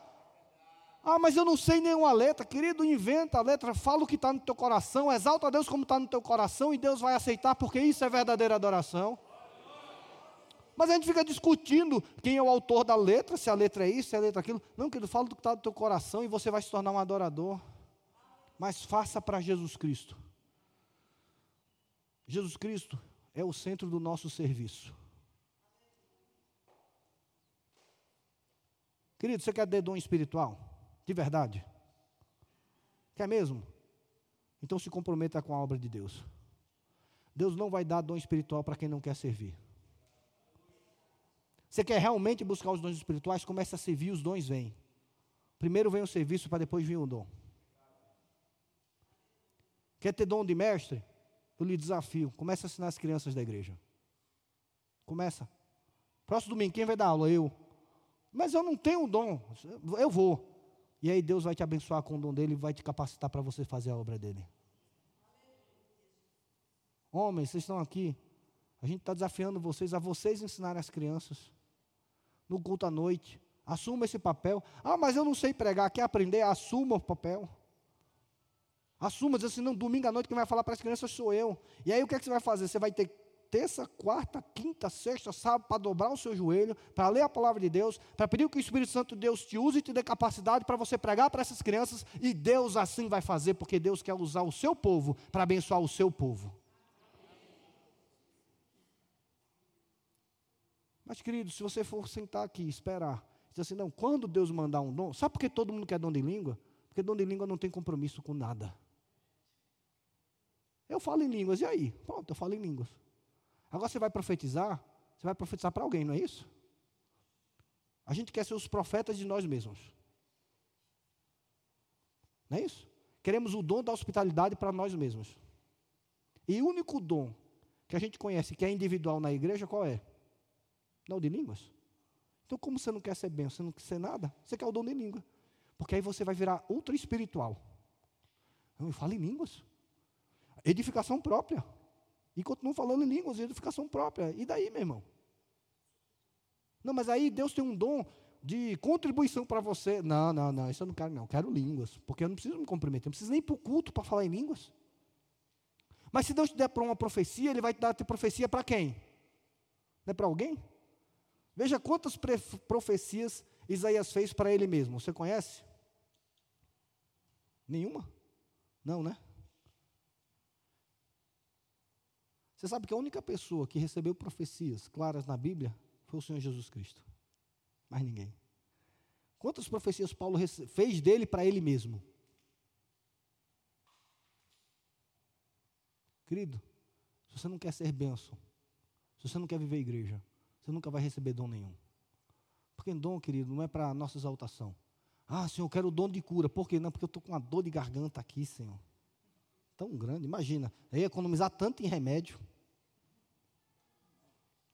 Ah, mas eu não sei nenhuma letra. Querido, inventa a letra, fala o que está no teu coração, exalta a Deus como está no teu coração e Deus vai aceitar, porque isso é verdadeira adoração. Mas a gente fica discutindo quem é o autor da letra, se a letra é isso, se a letra é aquilo. Não, querido, fala do que está no teu coração e você vai se tornar um adorador. Mas faça para Jesus Cristo. Jesus Cristo é o centro do nosso serviço. Querido, você quer ter dom espiritual? De verdade? Quer mesmo? Então se comprometa com a obra de Deus. Deus não vai dar dom espiritual para quem não quer servir. Você quer realmente buscar os dons espirituais? Comece a servir, os dons vêm. Primeiro vem o serviço para depois vir o dom. Quer ter dom de mestre? Eu lhe desafio. Comece a ensinar as crianças da igreja. Começa. Próximo domingo, quem vai dar aula? Eu. Mas eu não tenho dom. Eu vou. E aí Deus vai te abençoar com o dom dele e vai te capacitar para você fazer a obra dele. Homens, vocês estão aqui. A gente está desafiando vocês a vocês ensinarem as crianças. No culto à noite. Assuma esse papel. Ah, mas eu não sei pregar. Quer aprender? Assuma o papel. Assuma, diz assim, não, domingo à noite quem vai falar para as crianças sou eu. E aí o que, é que você vai fazer? Você vai ter terça, quarta, quinta, sexta, sábado, para dobrar o seu joelho, para ler a palavra de Deus, para pedir que o Espírito Santo de Deus te use e te dê capacidade para você pregar para essas crianças, e Deus assim vai fazer, porque Deus quer usar o seu povo para abençoar o seu povo. Mas, querido, se você for sentar aqui e esperar, dizer assim, não, quando Deus mandar um dom, sabe por que todo mundo quer dom de língua? Porque dom de língua não tem compromisso com nada. Eu falo em línguas, e aí? Pronto, eu falo em línguas. Agora você vai profetizar, você vai profetizar para alguém, não é isso? A gente quer ser os profetas de nós mesmos. Não é isso? Queremos o dom da hospitalidade para nós mesmos. E o único dom que a gente conhece que é individual na igreja, qual é? Não de línguas. Então, como você não quer ser bem, você não quer ser nada, você quer o dom de língua. Porque aí você vai virar ultra espiritual. Eu falo em línguas. Edificação própria. E continuo falando em línguas, edificação própria. E daí, meu irmão? Não, mas aí Deus tem um dom de contribuição para você. Não, não, não, isso eu não quero, não. Eu quero línguas. Porque eu não preciso me comprometer. Eu não preciso nem para o culto para falar em línguas. Mas se Deus te der para uma profecia, Ele vai te dar profecia para quem? Não é para alguém? Veja quantas profecias Isaías fez para ele mesmo. Você conhece? Nenhuma? Não, né? Você sabe que a única pessoa que recebeu profecias claras na Bíblia foi o Senhor Jesus Cristo. Mais ninguém. Quantas profecias Paulo fez dele para ele mesmo? Querido, se você não quer ser bênção, se você não quer viver igreja, você nunca vai receber dom nenhum. Porque dom, querido, não é para nossa exaltação. Ah, Senhor, eu quero o dom de cura. Por quê? Não, porque eu estou com uma dor de garganta aqui, Senhor. Tão grande, imagina. Aí economizar tanto em remédio.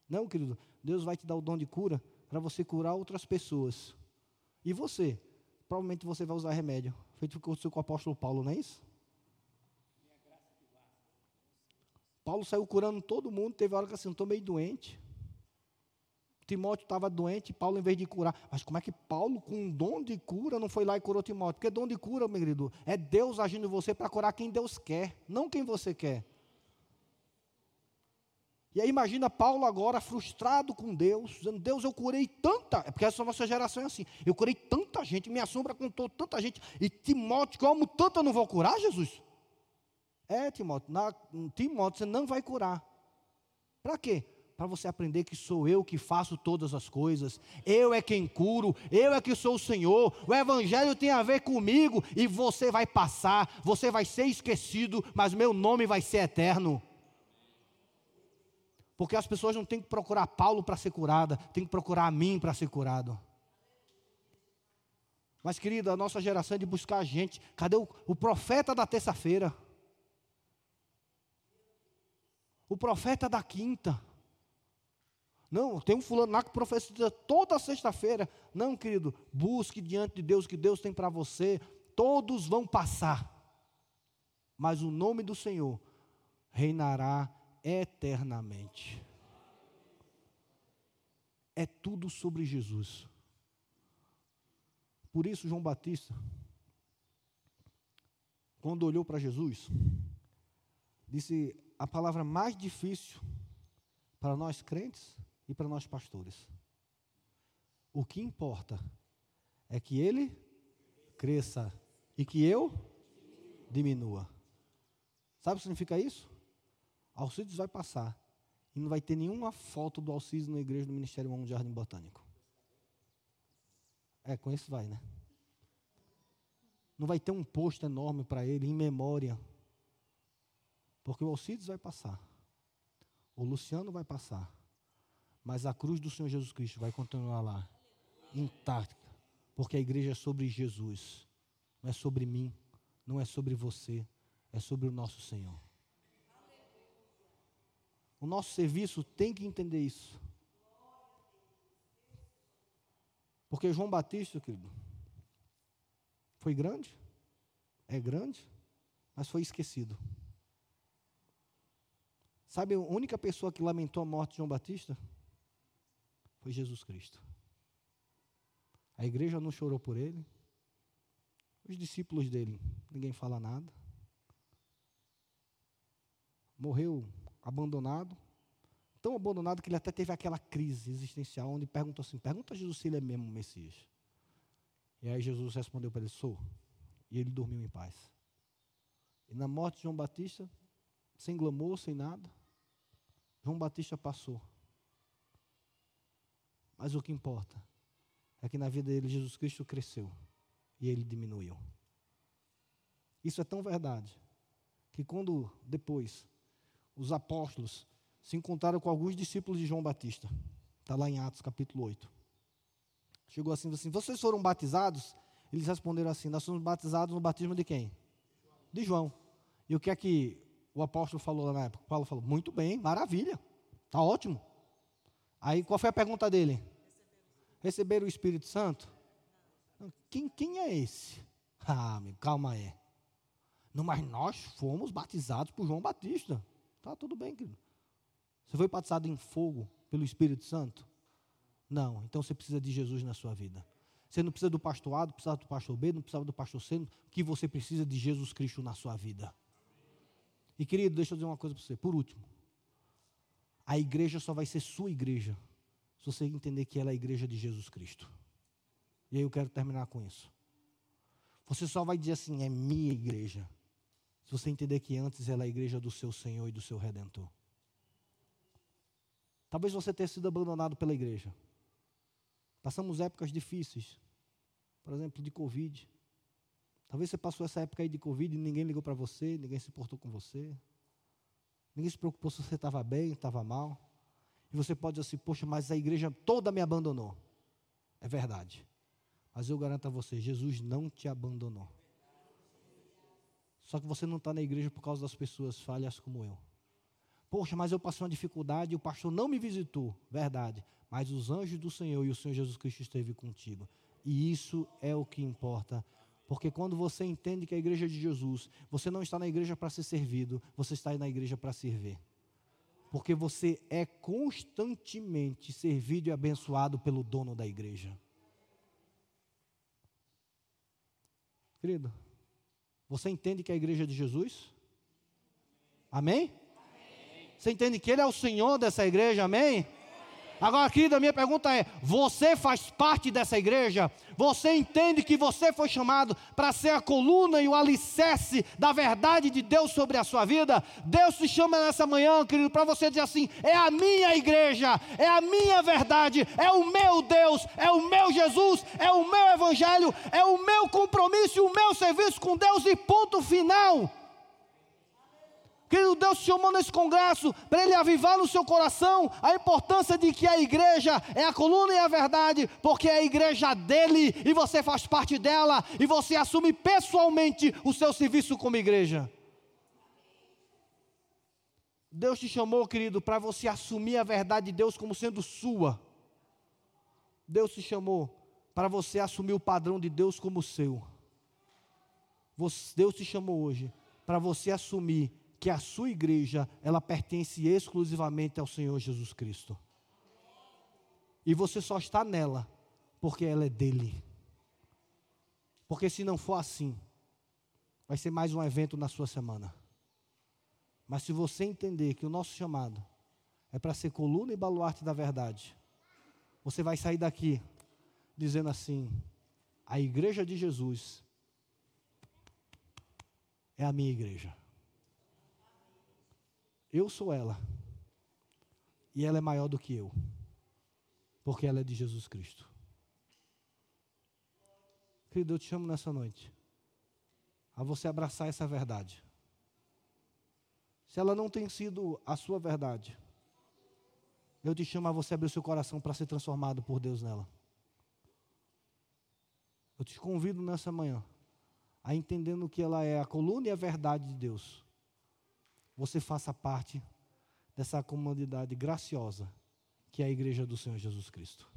Não, querido, Deus vai te dar o dom de cura para você curar outras pessoas. E você? Provavelmente você vai usar remédio. Feito com o apóstolo Paulo, não é isso? Paulo saiu curando todo mundo, teve hora que assim, estou meio doente. Timóteo estava doente, Paulo, em vez de curar. Mas como é que Paulo, com um dom de cura, não foi lá e curou Timóteo? Porque dom de cura, meu querido, é Deus agindo em você para curar quem Deus quer, não quem você quer. E aí imagina Paulo agora frustrado com Deus, dizendo, Deus, eu curei tanta, é porque essa nossa geração é assim, eu curei tanta gente, minha sombra contou tanta gente, e Timóteo, como tanto eu não vou curar, Jesus? É, Timóteo, na, Timóteo, você não vai curar. Para quê? Para você aprender que sou eu que faço todas as coisas, eu é quem curo, eu é que sou o Senhor, o Evangelho tem a ver comigo, e você vai passar, você vai ser esquecido, mas meu nome vai ser eterno. Porque as pessoas não têm que procurar Paulo para ser curada, tem que procurar a mim para ser curado. Mas, querida, a nossa geração é de buscar a gente. Cadê o, o profeta da terça-feira? O profeta da quinta. Não, tem um fulano lá que profetiza toda sexta-feira. Não, querido, busque diante de Deus o que Deus tem para você. Todos vão passar. Mas o nome do Senhor reinará eternamente. É tudo sobre Jesus. Por isso, João Batista, quando olhou para Jesus, disse a palavra mais difícil para nós crentes e para nós pastores. O que importa é que ele cresça e que eu diminua. Sabe o que significa isso? Alcides vai passar e não vai ter nenhuma foto do Alcides na igreja do Ministério Humano de Jardim Botânico. É, com isso vai, né? Não vai ter um posto enorme para ele, em memória. Porque o Alcides vai passar. O Luciano vai passar. Mas a cruz do Senhor Jesus Cristo vai continuar lá, intacta, porque a igreja é sobre Jesus, não é sobre mim, não é sobre você, é sobre o nosso Senhor. O nosso serviço tem que entender isso. Porque João Batista, querido, foi grande, é grande, mas foi esquecido. Sabe a única pessoa que lamentou a morte de João Batista? Foi Jesus Cristo. A igreja não chorou por ele. Os discípulos dele, ninguém fala nada. Morreu abandonado. Tão abandonado que ele até teve aquela crise existencial, onde perguntou assim: pergunta a Jesus se ele é mesmo o Messias. E aí Jesus respondeu para ele: sou. E ele dormiu em paz. E na morte de João Batista, sem glamour, sem nada, João Batista passou. Mas o que importa é que na vida dele Jesus Cristo cresceu e ele diminuiu. Isso é tão verdade que quando depois os apóstolos se encontraram com alguns discípulos de João Batista, está lá em Atos capítulo 8. Chegou assim, assim: Vocês foram batizados? Eles responderam assim: Nós somos batizados no batismo de quem? De João. E o que é que o apóstolo falou lá na época? Paulo falou: Muito bem, maravilha, está ótimo. Aí qual foi a pergunta dele? Receberam o Espírito Santo? Quem, quem é esse? Ah, amigo, calma aí. Não, mas nós fomos batizados por João Batista. Tá tudo bem, querido. Você foi batizado em fogo pelo Espírito Santo? Não, então você precisa de Jesus na sua vida. Você não precisa do pastor A, não precisa do pastor B, não precisa do pastor C, que você precisa de Jesus Cristo na sua vida. E querido, deixa eu dizer uma coisa para você, por último. A igreja só vai ser sua igreja se você entender que ela é a igreja de Jesus Cristo. E aí eu quero terminar com isso. Você só vai dizer assim, é minha igreja, se você entender que antes ela é a igreja do seu Senhor e do seu Redentor. Talvez você tenha sido abandonado pela igreja. Passamos épocas difíceis, por exemplo, de Covid. Talvez você passou essa época aí de Covid e ninguém ligou para você, ninguém se importou com você. Ninguém se preocupou se você estava bem, estava mal. E você pode dizer assim, poxa, mas a igreja toda me abandonou. É verdade. Mas eu garanto a você, Jesus não te abandonou. Só que você não está na igreja por causa das pessoas falhas como eu. Poxa, mas eu passei uma dificuldade e o pastor não me visitou. Verdade. Mas os anjos do Senhor e o Senhor Jesus Cristo esteve contigo. E isso é o que importa. Porque quando você entende que a igreja é de Jesus, você não está na igreja para ser servido, você está na igreja para servir. Porque você é constantemente servido e abençoado pelo dono da igreja. Querido, você entende que a igreja é de Jesus? Amém? Você entende que Ele é o Senhor dessa igreja, amém? Agora, querida, a minha pergunta é: você faz parte dessa igreja? Você entende que você foi chamado para ser a coluna e o alicerce da verdade de Deus sobre a sua vida? Deus te chama nessa manhã, querido, para você dizer assim: é a minha igreja, é a minha verdade, é o meu Deus, é o meu Jesus, é o meu evangelho, é o meu compromisso e o meu serviço com Deus, e ponto final. Querido, Deus te chamou nesse congresso para Ele avivar no seu coração a importância de que a igreja é a coluna e a verdade, porque é a igreja dele e você faz parte dela e você assume pessoalmente o seu serviço como igreja. Deus te chamou, querido, para você assumir a verdade de Deus como sendo sua. Deus te chamou para você assumir o padrão de Deus como seu. Deus te chamou hoje para você assumir que a sua igreja, ela pertence exclusivamente ao Senhor Jesus Cristo. E você só está nela porque ela é dele. Porque se não for assim, vai ser mais um evento na sua semana. Mas se você entender que o nosso chamado é para ser coluna e baluarte da verdade, você vai sair daqui dizendo assim: a igreja de Jesus é a minha igreja. Eu sou ela. E ela é maior do que eu. Porque ela é de Jesus Cristo. Querido, eu te chamo nessa noite a você abraçar essa verdade. Se ela não tem sido a sua verdade, eu te chamo a você abrir o seu coração para ser transformado por Deus nela. Eu te convido nessa manhã a entendendo que ela é a coluna e a verdade de Deus você faça parte dessa comunidade graciosa que é a igreja do Senhor Jesus Cristo.